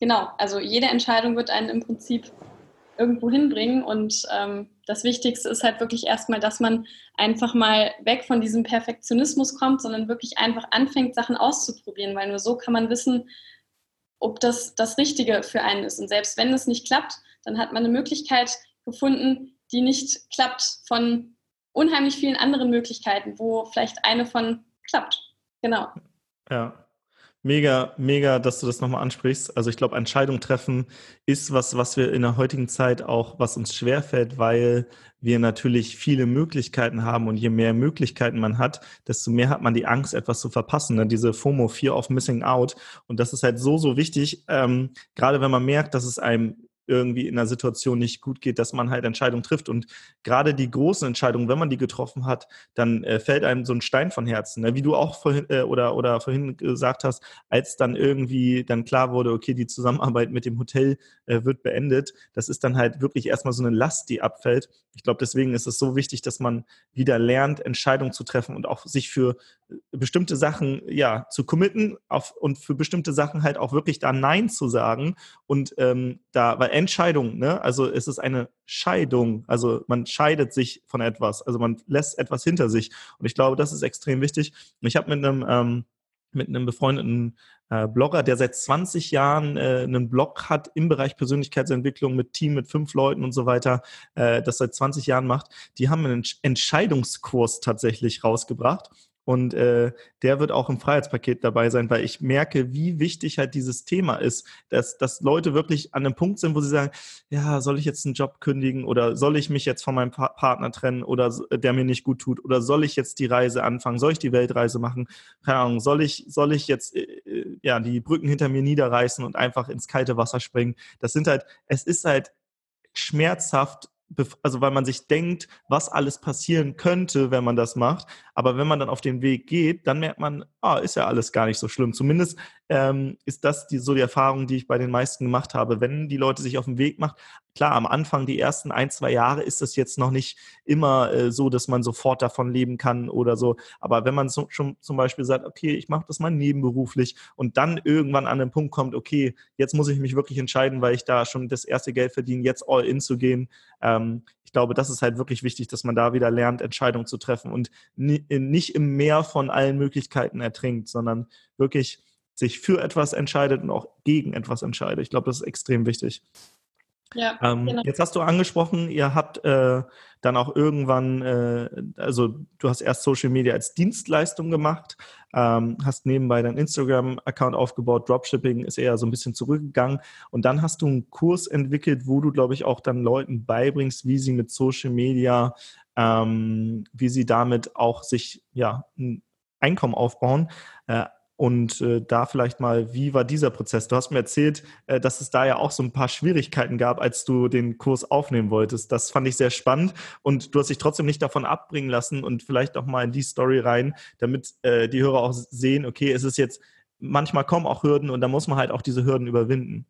genau, also jede Entscheidung wird einen im Prinzip irgendwo hinbringen. Und ähm, das Wichtigste ist halt wirklich erstmal, dass man einfach mal weg von diesem Perfektionismus kommt, sondern wirklich einfach anfängt, Sachen auszuprobieren, weil nur so kann man wissen, ob das das Richtige für einen ist. Und selbst wenn es nicht klappt, dann hat man eine Möglichkeit gefunden, die nicht klappt von unheimlich vielen anderen Möglichkeiten, wo vielleicht eine von klappt. Genau. Ja. Mega, mega, dass du das nochmal ansprichst. Also ich glaube, Entscheidung treffen ist was, was wir in der heutigen Zeit auch, was uns schwerfällt, weil wir natürlich viele Möglichkeiten haben und je mehr Möglichkeiten man hat, desto mehr hat man die Angst, etwas zu verpassen. Ne? Diese FOMO, Fear of Missing Out. Und das ist halt so, so wichtig, ähm, gerade wenn man merkt, dass es einem irgendwie in einer Situation nicht gut geht, dass man halt Entscheidungen trifft. Und gerade die großen Entscheidungen, wenn man die getroffen hat, dann äh, fällt einem so ein Stein von Herzen. Ne? Wie du auch vorhin äh, oder, oder vorhin gesagt hast, als dann irgendwie dann klar wurde, okay, die Zusammenarbeit mit dem Hotel äh, wird beendet, das ist dann halt wirklich erstmal so eine Last, die abfällt. Ich glaube, deswegen ist es so wichtig, dass man wieder lernt, Entscheidungen zu treffen und auch sich für bestimmte Sachen ja zu committen auf, und für bestimmte Sachen halt auch wirklich da Nein zu sagen und ähm, da, weil Entscheidung, ne? Also es ist eine Scheidung. Also man scheidet sich von etwas. Also man lässt etwas hinter sich. Und ich glaube, das ist extrem wichtig. Ich habe mit einem ähm, mit einem befreundeten äh, Blogger, der seit 20 Jahren äh, einen Blog hat im Bereich Persönlichkeitsentwicklung mit Team mit fünf Leuten und so weiter, äh, das seit 20 Jahren macht. Die haben einen Entscheidungskurs tatsächlich rausgebracht. Und äh, der wird auch im Freiheitspaket dabei sein, weil ich merke, wie wichtig halt dieses Thema ist, dass, dass Leute wirklich an einem Punkt sind, wo sie sagen, ja, soll ich jetzt einen Job kündigen oder soll ich mich jetzt von meinem pa Partner trennen oder der mir nicht gut tut oder soll ich jetzt die Reise anfangen, soll ich die Weltreise machen, keine Ahnung, soll ich, soll ich jetzt äh, äh ja die Brücken hinter mir niederreißen und einfach ins kalte Wasser springen. Das sind halt, es ist halt schmerzhaft also weil man sich denkt, was alles passieren könnte, wenn man das macht. Aber wenn man dann auf den Weg geht, dann merkt man, ah, ist ja alles gar nicht so schlimm. Zumindest ähm, ist das die, so die Erfahrung, die ich bei den meisten gemacht habe. Wenn die Leute sich auf den Weg machen, klar, am Anfang, die ersten ein, zwei Jahre ist das jetzt noch nicht immer äh, so, dass man sofort davon leben kann oder so. Aber wenn man so, schon zum Beispiel sagt, okay, ich mache das mal nebenberuflich und dann irgendwann an den Punkt kommt, okay, jetzt muss ich mich wirklich entscheiden, weil ich da schon das erste Geld verdiene, jetzt all in zu gehen. Ähm, ich glaube, das ist halt wirklich wichtig, dass man da wieder lernt, Entscheidungen zu treffen und nicht im Meer von allen Möglichkeiten ertrinkt, sondern wirklich sich für etwas entscheidet und auch gegen etwas entscheidet. Ich glaube, das ist extrem wichtig. Ja, ähm, genau. Jetzt hast du angesprochen, ihr habt äh, dann auch irgendwann, äh, also du hast erst Social Media als Dienstleistung gemacht, ähm, hast nebenbei deinen Instagram-Account aufgebaut, Dropshipping ist eher so ein bisschen zurückgegangen und dann hast du einen Kurs entwickelt, wo du, glaube ich, auch dann Leuten beibringst, wie sie mit Social Media, ähm, wie sie damit auch sich ja ein Einkommen aufbauen. Äh, und äh, da vielleicht mal, wie war dieser Prozess? Du hast mir erzählt, äh, dass es da ja auch so ein paar Schwierigkeiten gab, als du den Kurs aufnehmen wolltest. Das fand ich sehr spannend und du hast dich trotzdem nicht davon abbringen lassen und vielleicht auch mal in die Story rein, damit äh, die Hörer auch sehen, okay, es ist jetzt, manchmal kommen auch Hürden und da muss man halt auch diese Hürden überwinden.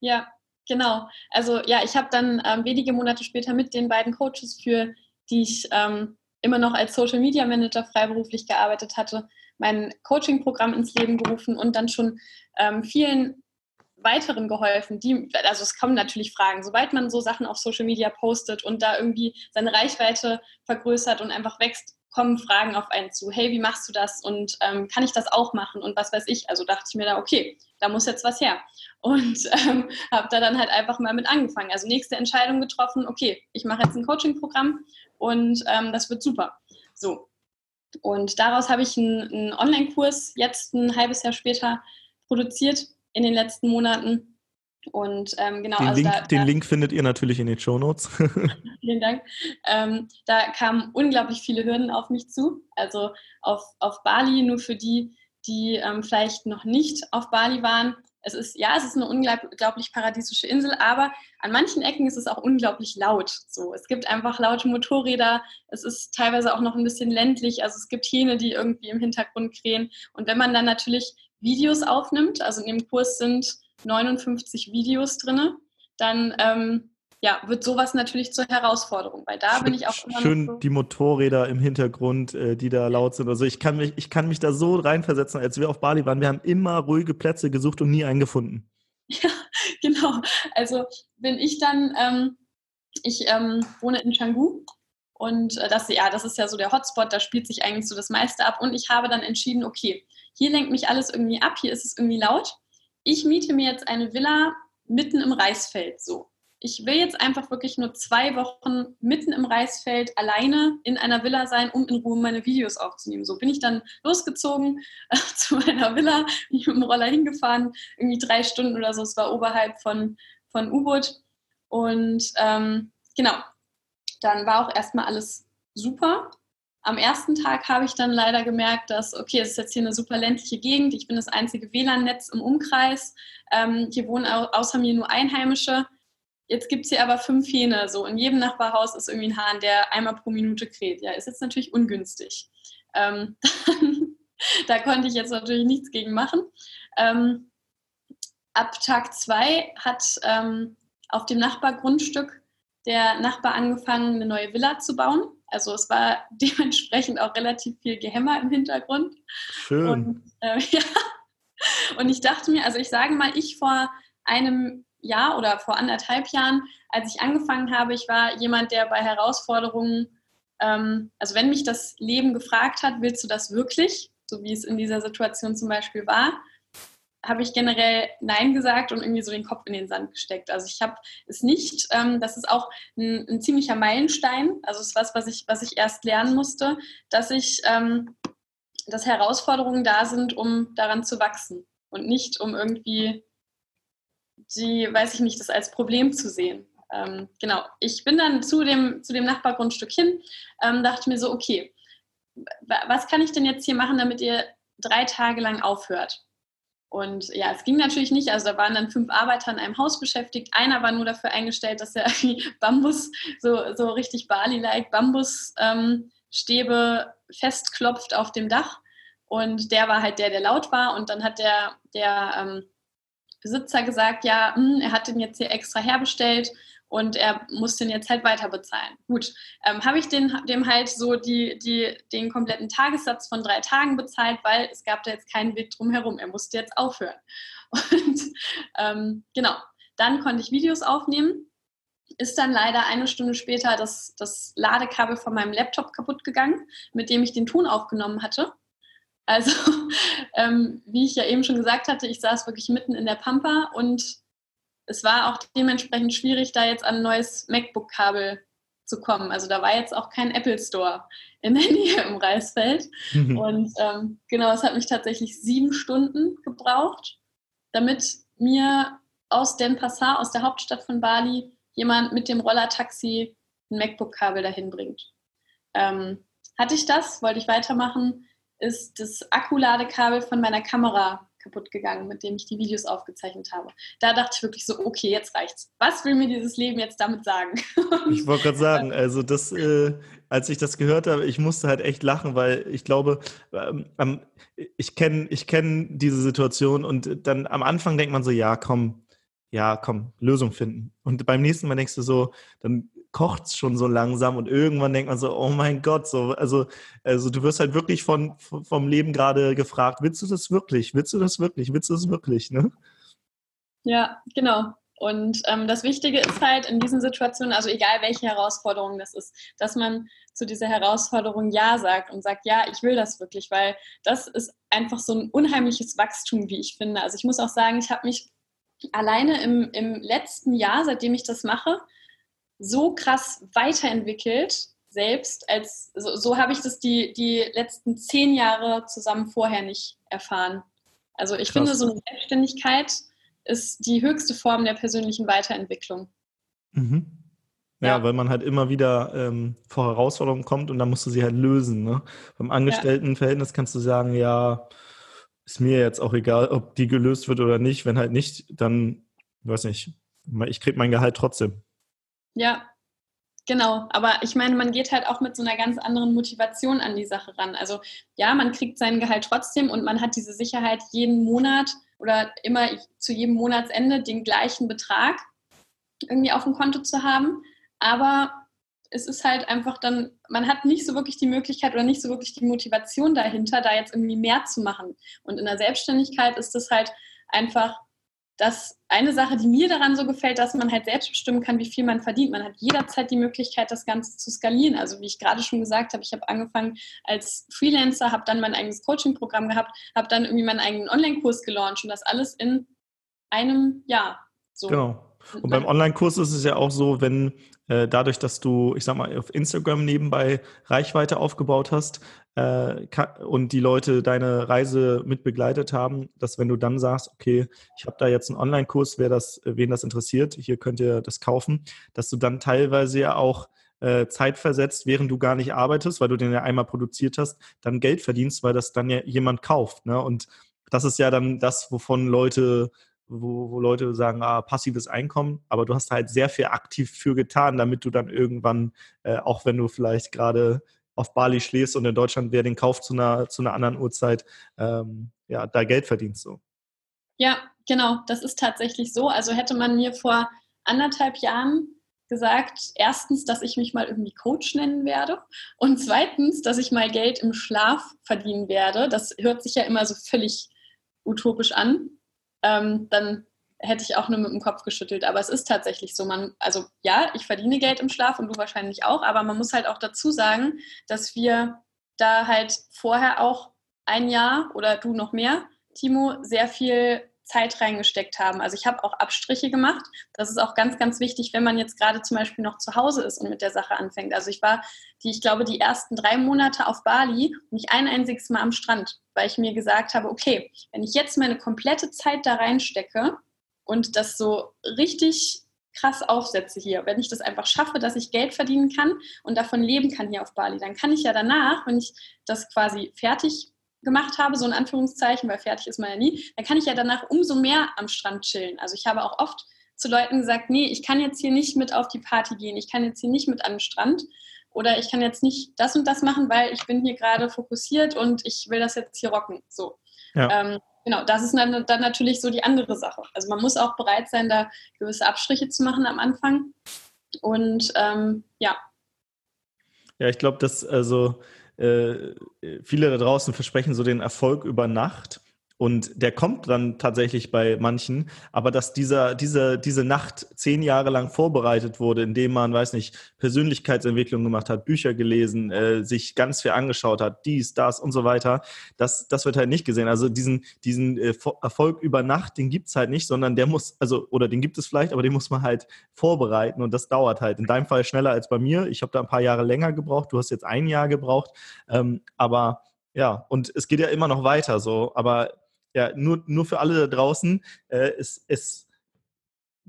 Ja, genau. Also ja, ich habe dann ähm, wenige Monate später mit den beiden Coaches, für die ich ähm, immer noch als Social Media Manager freiberuflich gearbeitet hatte, mein Coaching-Programm ins Leben gerufen und dann schon ähm, vielen weiteren geholfen, die, also es kommen natürlich Fragen, sobald man so Sachen auf Social Media postet und da irgendwie seine Reichweite vergrößert und einfach wächst, kommen Fragen auf einen zu. Hey, wie machst du das? Und ähm, kann ich das auch machen? Und was weiß ich? Also dachte ich mir da, okay, da muss jetzt was her. Und [laughs] ähm, habe da dann halt einfach mal mit angefangen. Also nächste Entscheidung getroffen, okay, ich mache jetzt ein Coaching-Programm und ähm, das wird super. So, und daraus habe ich einen, einen Online-Kurs jetzt ein halbes Jahr später produziert in den letzten Monaten. Und ähm, genau, den, also Link, da, den Link findet ihr natürlich in den Show Notes. [laughs] vielen Dank. Ähm, da kamen unglaublich viele Hürden auf mich zu. Also auf, auf Bali, nur für die, die ähm, vielleicht noch nicht auf Bali waren, es ist, ja, es ist eine unglaublich paradiesische Insel, aber an manchen Ecken ist es auch unglaublich laut. So, es gibt einfach laute Motorräder, es ist teilweise auch noch ein bisschen ländlich, also es gibt Hähne, die irgendwie im Hintergrund krähen. Und wenn man dann natürlich Videos aufnimmt, also in dem Kurs sind 59 Videos drin, dann ähm, ja, wird sowas natürlich zur Herausforderung, weil da schön, bin ich auch immer Schön so die Motorräder im Hintergrund, äh, die da laut sind. Also ich kann mich, ich kann mich da so reinversetzen, als wir auf Bali waren. Wir haben immer ruhige Plätze gesucht und nie einen gefunden. [laughs] Ja, genau. Also bin ich dann, ähm, ich ähm, wohne in Canggu und äh, das, ja, das ist ja so der Hotspot, da spielt sich eigentlich so das meiste ab. Und ich habe dann entschieden, okay, hier lenkt mich alles irgendwie ab, hier ist es irgendwie laut ich miete mir jetzt eine Villa mitten im Reisfeld so. Ich will jetzt einfach wirklich nur zwei Wochen mitten im Reisfeld alleine in einer Villa sein, um in Ruhe meine Videos aufzunehmen. So bin ich dann losgezogen äh, [laughs] zu meiner Villa, bin mit dem Roller hingefahren, irgendwie drei Stunden oder so. Es war oberhalb von, von U-Boot. Und ähm, genau, dann war auch erstmal alles super. Am ersten Tag habe ich dann leider gemerkt, dass, okay, es ist jetzt hier eine super ländliche Gegend, ich bin das einzige WLAN-Netz im Umkreis, ähm, hier wohnen außer mir nur Einheimische. Jetzt gibt es hier aber fünf Hähne, so in jedem Nachbarhaus ist irgendwie ein Hahn, der einmal pro Minute kräht. Ja, ist jetzt natürlich ungünstig. Ähm, [laughs] da konnte ich jetzt natürlich nichts gegen machen. Ähm, ab Tag zwei hat ähm, auf dem Nachbargrundstück der Nachbar angefangen, eine neue Villa zu bauen. Also es war [laughs] dementsprechend auch relativ viel Gehämmer im Hintergrund. Schön. Und, äh, [laughs] ja. und ich dachte mir, also ich sage mal, ich vor einem Jahr oder vor anderthalb Jahren, als ich angefangen habe, ich war jemand, der bei Herausforderungen, ähm, also wenn mich das Leben gefragt hat, willst du das wirklich, so wie es in dieser Situation zum Beispiel war, habe ich generell Nein gesagt und irgendwie so den Kopf in den Sand gesteckt. Also ich habe es nicht, ähm, das ist auch ein, ein, ziemlicher Meilenstein, also es ist was, was ich, was ich erst lernen musste, dass ich, ähm, dass Herausforderungen da sind, um daran zu wachsen und nicht um irgendwie die, weiß ich nicht, das als Problem zu sehen. Ähm, genau, ich bin dann zu dem, zu dem Nachbargrundstück hin, ähm, dachte mir so, okay, was kann ich denn jetzt hier machen, damit ihr drei Tage lang aufhört? Und ja, es ging natürlich nicht. Also da waren dann fünf Arbeiter in einem Haus beschäftigt. Einer war nur dafür eingestellt, dass er [laughs] irgendwie Bambus, so, so richtig Bali-like, Bambusstäbe ähm, festklopft auf dem Dach. Und der war halt der, der laut war. Und dann hat der, der ähm, Besitzer gesagt, ja, mh, hm, er hat den jetzt hier extra herbestellt und er muss den jetzt halt weiter bezahlen. Gut, ähm, habe ich den, dem halt so die, die, den kompletten Tagessatz von drei Tagen bezahlt, weil es gab da jetzt keinen Weg drum herum. Er musste jetzt aufhören. [laughs] Und ähm, genau, dann konnte ich Videos aufnehmen. Ist dann leider eine Stunde später das, das Ladekabel von meinem Laptop kaputt gegangen, mit dem ich den Ton aufgenommen hatte. Also, [laughs] ähm, wie ich ja eben schon gesagt hatte, ich saß wirklich mitten in der Pampa und es war auch dementsprechend schwierig, da jetzt an ein neues MacBook-Kabel zu kommen. Also da war jetzt auch kein Apple Store in der [laughs] Nähe im Reisfeld. Mhm. Und ähm, genau, es hat mich tatsächlich sieben Stunden gebraucht, damit mir aus Den Passar, aus der Hauptstadt von Bali, jemand mit dem Rollertaxi ein MacBook-Kabel dahin bringt. Ähm, hatte ich das, wollte ich weitermachen, ist das Akkuladekabel von meiner Kamera kaputt gegangen, mit dem ich die Videos aufgezeichnet habe. Da dachte ich wirklich so, okay, jetzt reicht's. Was will mir dieses Leben jetzt damit sagen? [laughs] ich wollte gerade sagen, also das, äh, als ich das gehört habe, ich musste halt echt lachen, weil ich glaube, ähm, ich kenne ich kenn diese Situation und dann am Anfang denkt man so, ja, komm, ja, komm, Lösung finden. Und beim nächsten Mal denkst du so, dann kocht es schon so langsam und irgendwann denkt man so, oh mein Gott, so, also, also du wirst halt wirklich von, vom Leben gerade gefragt, willst du das wirklich? Willst du das wirklich? Willst du das wirklich? Ne? Ja, genau. Und ähm, das Wichtige ist halt in diesen Situationen, also egal welche Herausforderung das ist, dass man zu dieser Herausforderung Ja sagt und sagt, ja, ich will das wirklich, weil das ist einfach so ein unheimliches Wachstum, wie ich finde. Also ich muss auch sagen, ich habe mich alleine im, im letzten Jahr, seitdem ich das mache, so krass weiterentwickelt selbst, als so, so habe ich das die, die letzten zehn Jahre zusammen vorher nicht erfahren. Also ich krass. finde, so eine Selbstständigkeit ist die höchste Form der persönlichen Weiterentwicklung. Mhm. Ja, ja, weil man halt immer wieder ähm, vor Herausforderungen kommt und dann musst du sie halt lösen. Ne? Beim Angestelltenverhältnis kannst du sagen, ja, ist mir jetzt auch egal, ob die gelöst wird oder nicht. Wenn halt nicht, dann, weiß nicht, ich kriege mein Gehalt trotzdem. Ja, genau. Aber ich meine, man geht halt auch mit so einer ganz anderen Motivation an die Sache ran. Also ja, man kriegt sein Gehalt trotzdem und man hat diese Sicherheit, jeden Monat oder immer zu jedem Monatsende den gleichen Betrag irgendwie auf dem Konto zu haben. Aber es ist halt einfach dann, man hat nicht so wirklich die Möglichkeit oder nicht so wirklich die Motivation dahinter, da jetzt irgendwie mehr zu machen. Und in der Selbstständigkeit ist es halt einfach dass eine Sache, die mir daran so gefällt, dass man halt selbst bestimmen kann, wie viel man verdient. Man hat jederzeit die Möglichkeit, das Ganze zu skalieren. Also wie ich gerade schon gesagt habe, ich habe angefangen als Freelancer, habe dann mein eigenes Coaching-Programm gehabt, habe dann irgendwie meinen eigenen Online-Kurs gelauncht und das alles in einem Jahr. So. Genau. Und beim Online-Kurs ist es ja auch so, wenn äh, dadurch, dass du, ich sag mal, auf Instagram nebenbei Reichweite aufgebaut hast äh, und die Leute deine Reise mit begleitet haben, dass wenn du dann sagst, okay, ich habe da jetzt einen Online-Kurs, wer das, wen das interessiert, hier könnt ihr das kaufen, dass du dann teilweise ja auch äh, Zeit versetzt, während du gar nicht arbeitest, weil du den ja einmal produziert hast, dann Geld verdienst, weil das dann ja jemand kauft. Ne? Und das ist ja dann das, wovon Leute wo, wo Leute sagen, ah, passives Einkommen, aber du hast halt sehr viel aktiv für getan, damit du dann irgendwann, äh, auch wenn du vielleicht gerade auf Bali schläfst und in Deutschland wer den kauft zu einer, zu einer anderen Uhrzeit, ähm, ja, da Geld verdienst so. Ja, genau, das ist tatsächlich so. Also hätte man mir vor anderthalb Jahren gesagt, erstens, dass ich mich mal irgendwie Coach nennen werde und zweitens, dass ich mal Geld im Schlaf verdienen werde. Das hört sich ja immer so völlig utopisch an ähm, dann hätte ich auch nur mit dem Kopf geschüttelt. Aber es ist tatsächlich so. Man, also ja, ich verdiene Geld im Schlaf und du wahrscheinlich auch, aber man muss halt auch dazu sagen, dass wir da halt vorher auch ein Jahr oder du noch mehr, Timo, sehr viel Zeit reingesteckt haben. Also ich habe auch Abstriche gemacht. Das ist auch ganz, ganz wichtig, wenn man jetzt gerade zum Beispiel noch zu Hause ist und mit der Sache anfängt. Also ich war, die, ich glaube, die ersten drei Monate auf Bali nicht ein einziges Mal am Strand, weil ich mir gesagt habe, okay, wenn ich jetzt meine komplette Zeit da reinstecke und das so richtig krass aufsetze hier, wenn ich das einfach schaffe, dass ich Geld verdienen kann und davon leben kann hier auf Bali, dann kann ich ja danach, wenn ich das quasi fertig gemacht habe, so in Anführungszeichen, weil fertig ist man ja nie, dann kann ich ja danach umso mehr am Strand chillen. Also ich habe auch oft zu Leuten gesagt, nee, ich kann jetzt hier nicht mit auf die Party gehen, ich kann jetzt hier nicht mit an den Strand oder ich kann jetzt nicht das und das machen, weil ich bin hier gerade fokussiert und ich will das jetzt hier rocken. So. Ja. Ähm, genau, das ist dann, dann natürlich so die andere Sache. Also man muss auch bereit sein, da gewisse Abstriche zu machen am Anfang. Und ähm, ja. Ja, ich glaube, dass also äh, viele da draußen versprechen so den Erfolg über Nacht. Und der kommt dann tatsächlich bei manchen, aber dass dieser, diese, diese Nacht zehn Jahre lang vorbereitet wurde, indem man, weiß nicht, Persönlichkeitsentwicklung gemacht hat, Bücher gelesen, äh, sich ganz viel angeschaut hat, dies, das und so weiter, das, das wird halt nicht gesehen. Also diesen, diesen äh, Erfolg über Nacht, den gibt's halt nicht, sondern der muss, also, oder den gibt es vielleicht, aber den muss man halt vorbereiten und das dauert halt. In deinem Fall schneller als bei mir. Ich habe da ein paar Jahre länger gebraucht, du hast jetzt ein Jahr gebraucht, ähm, aber ja, und es geht ja immer noch weiter so, aber ja, nur, nur für alle da draußen, äh, es, es,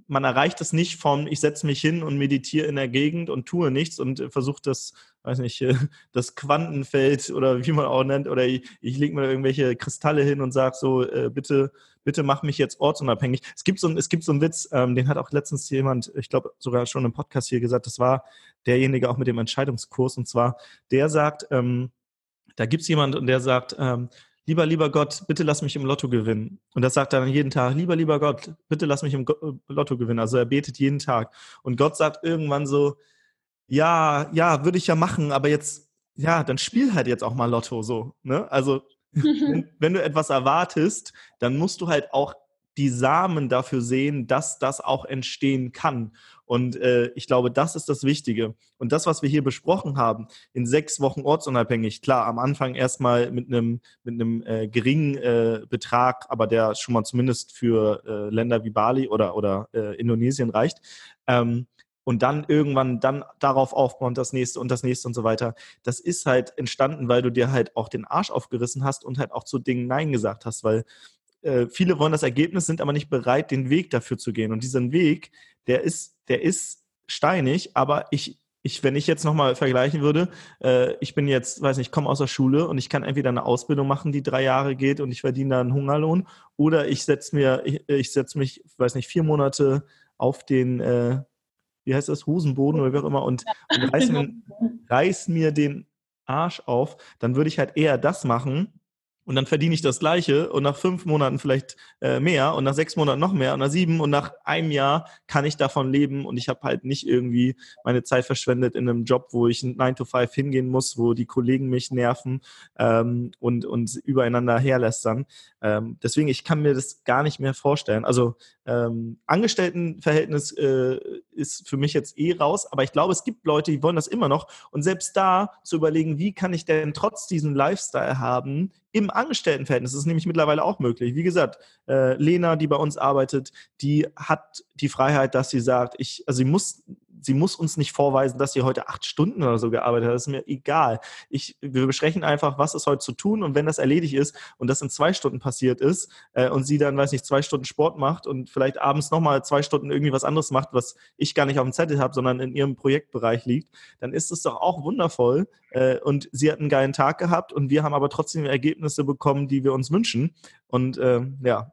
man erreicht es nicht von, ich setze mich hin und meditiere in der Gegend und tue nichts und äh, versuche das, weiß nicht, äh, [laughs] das Quantenfeld oder wie man auch nennt, oder ich, ich lege mir irgendwelche Kristalle hin und sage so, äh, bitte, bitte mach mich jetzt ortsunabhängig. Es gibt so, es gibt so einen Witz, ähm, den hat auch letztens jemand, ich glaube sogar schon im Podcast hier gesagt, das war derjenige auch mit dem Entscheidungskurs und zwar, der sagt, ähm, da gibt es jemand und der sagt, ähm, lieber, lieber Gott, bitte lass mich im Lotto gewinnen. Und das sagt er dann jeden Tag, lieber, lieber Gott, bitte lass mich im äh, Lotto gewinnen. Also er betet jeden Tag. Und Gott sagt irgendwann so, ja, ja, würde ich ja machen, aber jetzt, ja, dann spiel halt jetzt auch mal Lotto so. Ne? Also [laughs] wenn, wenn du etwas erwartest, dann musst du halt auch die Samen dafür sehen, dass das auch entstehen kann. Und äh, ich glaube, das ist das Wichtige. Und das, was wir hier besprochen haben, in sechs Wochen ortsunabhängig, klar, am Anfang erstmal mit einem mit äh, geringen äh, Betrag, aber der schon mal zumindest für äh, Länder wie Bali oder oder äh, Indonesien reicht. Ähm, und dann irgendwann dann darauf aufbauen, das nächste und das nächste und so weiter. Das ist halt entstanden, weil du dir halt auch den Arsch aufgerissen hast und halt auch zu Dingen Nein gesagt hast, weil äh, viele wollen das Ergebnis, sind aber nicht bereit, den Weg dafür zu gehen. Und diesen Weg, der ist, der ist steinig, aber ich, ich, wenn ich jetzt nochmal vergleichen würde, äh, ich bin jetzt, weiß nicht, komme aus der Schule und ich kann entweder eine Ausbildung machen, die drei Jahre geht und ich verdiene da einen Hungerlohn, oder ich setze mir, ich, ich setze mich, weiß nicht, vier Monate auf den, äh, wie heißt das, Hosenboden oder wie auch immer und, und reiß, [laughs] mir, reiß mir den Arsch auf, dann würde ich halt eher das machen, und dann verdiene ich das Gleiche und nach fünf Monaten vielleicht äh, mehr und nach sechs Monaten noch mehr und nach sieben und nach einem Jahr kann ich davon leben und ich habe halt nicht irgendwie meine Zeit verschwendet in einem Job, wo ich 9 to 5 hingehen muss, wo die Kollegen mich nerven ähm, und, und übereinander herlästern. Ähm, deswegen, ich kann mir das gar nicht mehr vorstellen. Also ähm, Angestelltenverhältnis äh, ist für mich jetzt eh raus, aber ich glaube, es gibt Leute, die wollen das immer noch. Und selbst da zu überlegen, wie kann ich denn trotz diesem Lifestyle haben im Angestelltenverhältnis, das ist nämlich mittlerweile auch möglich. Wie gesagt, äh, Lena, die bei uns arbeitet, die hat die Freiheit, dass sie sagt, ich, also sie muss sie muss uns nicht vorweisen, dass sie heute acht Stunden oder so gearbeitet hat. Das ist mir egal. Ich, wir besprechen einfach, was ist heute zu tun und wenn das erledigt ist und das in zwei Stunden passiert ist äh, und sie dann, weiß nicht, zwei Stunden Sport macht und vielleicht abends nochmal zwei Stunden irgendwie was anderes macht, was ich gar nicht auf dem Zettel habe, sondern in ihrem Projektbereich liegt, dann ist es doch auch wundervoll. Äh, und sie hat einen geilen Tag gehabt und wir haben aber trotzdem Ergebnisse bekommen, die wir uns wünschen. Und äh, ja,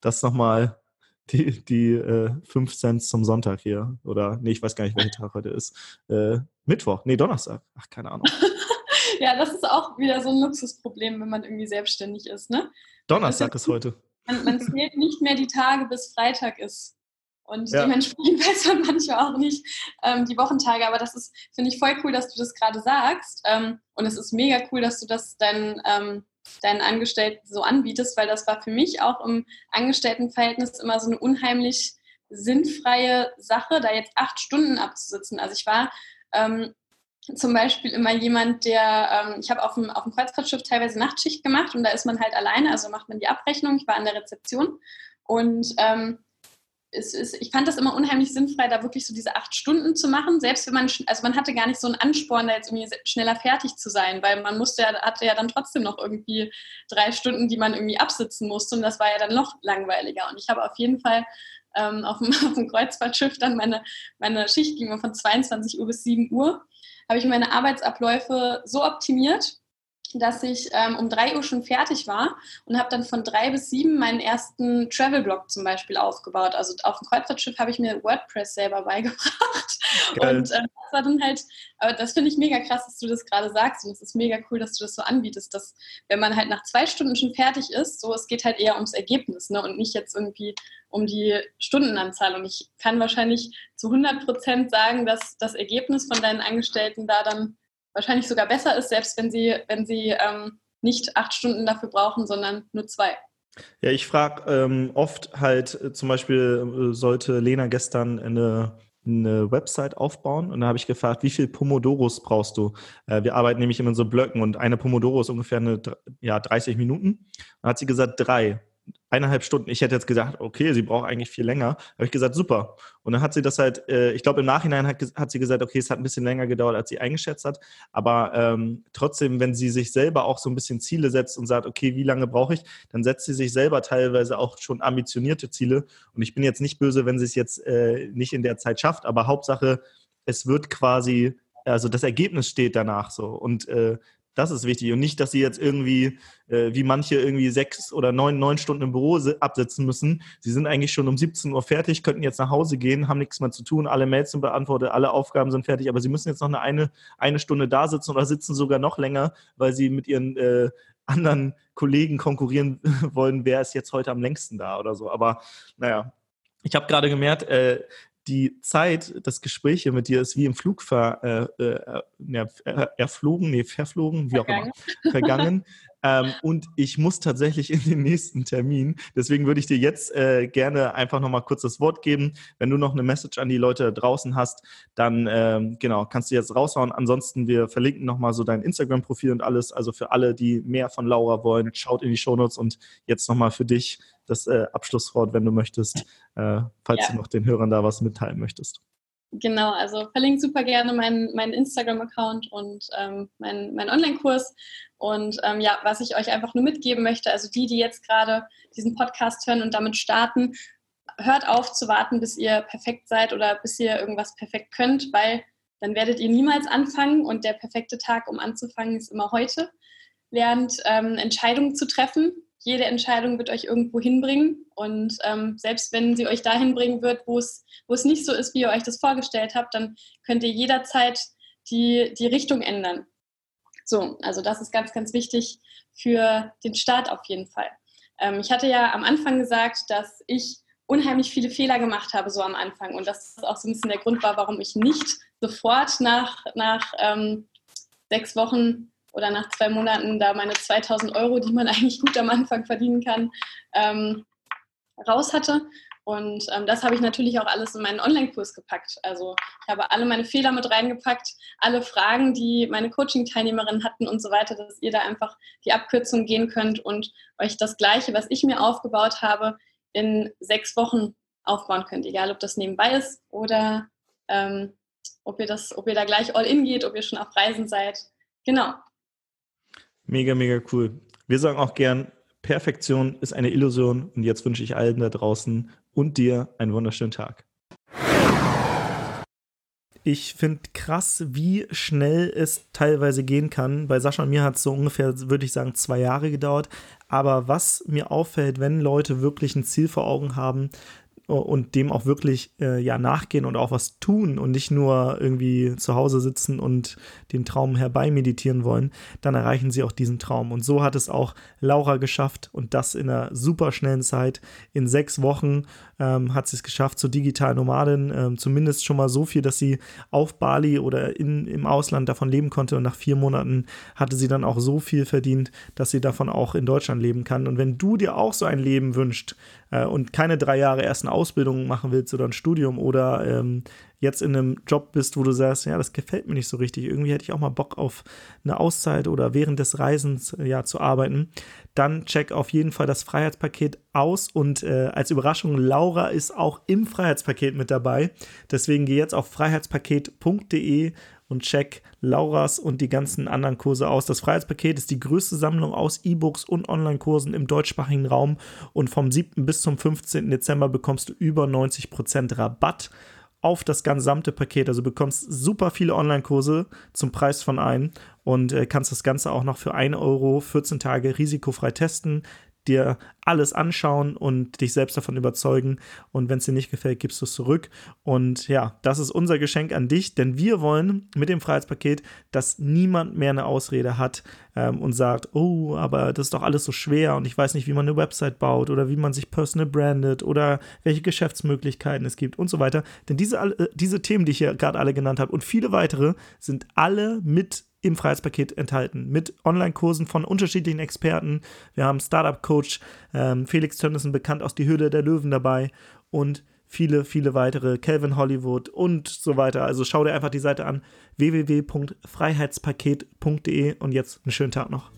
das nochmal die, die äh, 5 Cent zum Sonntag hier. Oder, nee, ich weiß gar nicht, welcher Tag heute ist. Äh, Mittwoch, nee, Donnerstag. Ach, keine Ahnung. [laughs] ja, das ist auch wieder so ein Luxusproblem, wenn man irgendwie selbstständig ist, ne? Donnerstag ist heute. Man, man zählt nicht mehr die Tage, bis Freitag ist. Und ja. dementsprechend [laughs] weiß man manchmal auch nicht ähm, die Wochentage. Aber das ist, finde ich, voll cool, dass du das gerade sagst. Ähm, und es ist mega cool, dass du das deinen ähm, deinen Angestellten so anbietest, weil das war für mich auch im Angestelltenverhältnis immer so eine unheimlich sinnfreie Sache, da jetzt acht Stunden abzusitzen. Also ich war ähm, zum Beispiel immer jemand, der, ähm, ich habe auf dem, auf dem Kreuzfahrtschiff teilweise Nachtschicht gemacht und da ist man halt alleine, also macht man die Abrechnung. Ich war an der Rezeption und ähm, es ist, ich fand das immer unheimlich sinnfrei, da wirklich so diese acht Stunden zu machen, selbst wenn man, also man hatte gar nicht so einen Ansporn, da jetzt irgendwie schneller fertig zu sein, weil man musste ja, hatte ja dann trotzdem noch irgendwie drei Stunden, die man irgendwie absitzen musste und das war ja dann noch langweiliger. Und ich habe auf jeden Fall ähm, auf, dem, [laughs] auf dem Kreuzfahrtschiff dann meine, meine Schicht ging von 22 Uhr bis 7 Uhr, habe ich meine Arbeitsabläufe so optimiert, dass ich ähm, um drei Uhr schon fertig war und habe dann von drei bis sieben meinen ersten Travel-Blog zum Beispiel aufgebaut. Also auf dem Kreuzfahrtschiff habe ich mir WordPress selber [laughs] beigebracht. Geil. Und äh, das war dann halt, aber das finde ich mega krass, dass du das gerade sagst und es ist mega cool, dass du das so anbietest, dass wenn man halt nach zwei Stunden schon fertig ist, so es geht halt eher ums Ergebnis ne? und nicht jetzt irgendwie um die Stundenanzahl. Und ich kann wahrscheinlich zu 100 Prozent sagen, dass das Ergebnis von deinen Angestellten da dann wahrscheinlich sogar besser ist, selbst wenn sie, wenn sie ähm, nicht acht Stunden dafür brauchen, sondern nur zwei. Ja, ich frage ähm, oft halt, äh, zum Beispiel äh, sollte Lena gestern eine, eine Website aufbauen und da habe ich gefragt, wie viel Pomodoros brauchst du? Äh, wir arbeiten nämlich immer in so Blöcken und eine Pomodoro ist ungefähr eine, ja, 30 Minuten. Dann hat sie gesagt, drei eineinhalb Stunden. Ich hätte jetzt gesagt, okay, sie braucht eigentlich viel länger. Habe ich gesagt, super. Und dann hat sie das halt, äh, ich glaube, im Nachhinein hat, hat, sie gesagt, okay, es hat ein bisschen länger gedauert, als sie eingeschätzt hat. Aber ähm, trotzdem, wenn sie sich selber auch so ein bisschen Ziele setzt und sagt, okay, wie lange brauche ich, dann setzt sie sich selber teilweise auch schon ambitionierte Ziele. Und ich bin jetzt nicht böse, wenn sie es jetzt äh, nicht in der Zeit schafft, aber Hauptsache, es wird quasi also das Ergebnis steht danach so. Und äh, das ist wichtig und nicht, dass sie jetzt irgendwie, äh, wie manche irgendwie sechs oder neun, neun Stunden im Büro absitzen müssen. Sie sind eigentlich schon um 17 Uhr fertig, könnten jetzt nach Hause gehen, haben nichts mehr zu tun, alle Mails sind beantwortet, alle Aufgaben sind fertig, aber sie müssen jetzt noch eine, eine, Stunde da sitzen oder sitzen sogar noch länger, weil sie mit ihren äh, anderen Kollegen konkurrieren [laughs] wollen, wer ist jetzt heute am längsten da oder so. Aber naja, ich habe gerade gemerkt, äh, die Zeit, das Gespräch hier mit dir ist wie im Flug ver, äh, äh, erflogen, nee, verflogen, wie vergangen. auch immer, vergangen. [laughs] ähm, und ich muss tatsächlich in den nächsten Termin. Deswegen würde ich dir jetzt äh, gerne einfach nochmal kurz das Wort geben. Wenn du noch eine Message an die Leute draußen hast, dann ähm, genau, kannst du jetzt raushauen. Ansonsten, wir verlinken nochmal so dein Instagram-Profil und alles. Also für alle, die mehr von Laura wollen, schaut in die Shownotes und jetzt nochmal für dich das äh, Abschlusswort, wenn du möchtest, äh, falls ja. du noch den Hörern da was mitteilen möchtest. Genau, also verlinke super gerne meinen, meinen Instagram-Account und ähm, meinen, meinen Online-Kurs. Und ähm, ja, was ich euch einfach nur mitgeben möchte, also die, die jetzt gerade diesen Podcast hören und damit starten, hört auf zu warten, bis ihr perfekt seid oder bis ihr irgendwas perfekt könnt, weil dann werdet ihr niemals anfangen und der perfekte Tag, um anzufangen, ist immer heute. Lernt ähm, Entscheidungen zu treffen jede Entscheidung wird euch irgendwo hinbringen. Und ähm, selbst wenn sie euch dahin bringen wird, wo es, nicht so ist, wie ihr euch das vorgestellt habt, dann könnt ihr jederzeit die, die Richtung ändern. So, also das ist ganz, ganz wichtig für den Start auf jeden Fall. Ähm, ich hatte ja am Anfang gesagt, dass ich unheimlich viele Fehler gemacht habe, so am Anfang. Und das auch so ein bisschen der Grund war, warum ich nicht sofort nach, nach ähm, sechs Wochen oder nach zwei Monaten da meine 2000 Euro, die man [laughs] eigentlich gut am Anfang verdienen kann, ähm, raus hatte. Und ähm, das habe ich natürlich auch alles in meinen Online-Kurs gepackt. Also ich habe alle meine Fehler mit reingepackt, alle Fragen, die meine Coaching-Teilnehmerinnen hatten und so weiter, dass ihr da einfach die Abkürzung gehen könnt und euch das Gleiche, was ich mir aufgebaut habe, in sechs Wochen aufbauen könnt. Egal, ob das nebenbei ist oder ähm, ob, ihr das, ob ihr da gleich all in geht, ob ihr schon auf Reisen seid. Genau. Mega, mega cool. Wir sagen auch gern, Perfektion ist eine Illusion und jetzt wünsche ich allen da draußen und dir einen wunderschönen Tag. Ich finde krass, wie schnell es teilweise gehen kann. Bei Sascha und mir hat es so ungefähr, würde ich sagen, zwei Jahre gedauert. Aber was mir auffällt, wenn Leute wirklich ein Ziel vor Augen haben, und dem auch wirklich äh, ja nachgehen und auch was tun und nicht nur irgendwie zu Hause sitzen und den Traum herbei meditieren wollen, dann erreichen sie auch diesen Traum. Und so hat es auch Laura geschafft und das in einer super schnellen Zeit. In sechs Wochen ähm, hat sie es geschafft zur digitalen Nomadin, ähm, zumindest schon mal so viel, dass sie auf Bali oder in, im Ausland davon leben konnte. Und nach vier Monaten hatte sie dann auch so viel verdient, dass sie davon auch in Deutschland leben kann. Und wenn du dir auch so ein Leben wünschst äh, und keine drei Jahre erst Ausbildung machen willst oder ein Studium oder ähm, jetzt in einem Job bist, wo du sagst, ja, das gefällt mir nicht so richtig, irgendwie hätte ich auch mal Bock auf eine Auszeit oder während des Reisens äh, ja zu arbeiten, dann check auf jeden Fall das Freiheitspaket aus und äh, als Überraschung, Laura ist auch im Freiheitspaket mit dabei. Deswegen geh jetzt auf freiheitspaket.de und check Lauras und die ganzen anderen Kurse aus. Das Freiheitspaket ist die größte Sammlung aus E-Books und Online-Kursen im deutschsprachigen Raum und vom 7. bis zum 15. Dezember bekommst du über 90% Rabatt auf das gesamte Paket. Also bekommst super viele Online-Kurse zum Preis von einem und äh, kannst das Ganze auch noch für 1 Euro 14 Tage risikofrei testen dir alles anschauen und dich selbst davon überzeugen. Und wenn es dir nicht gefällt, gibst du es zurück. Und ja, das ist unser Geschenk an dich, denn wir wollen mit dem Freiheitspaket, dass niemand mehr eine Ausrede hat ähm, und sagt, oh, aber das ist doch alles so schwer und ich weiß nicht, wie man eine Website baut oder wie man sich personal brandet oder welche Geschäftsmöglichkeiten es gibt und so weiter. Denn diese, äh, diese Themen, die ich hier gerade alle genannt habe und viele weitere, sind alle mit im Freiheitspaket enthalten. Mit Online-Kursen von unterschiedlichen Experten. Wir haben Startup-Coach ähm, Felix Tönnissen, bekannt aus Die Höhle der Löwen dabei und viele, viele weitere, Calvin Hollywood und so weiter. Also schau dir einfach die Seite an, www.freiheitspaket.de und jetzt einen schönen Tag noch.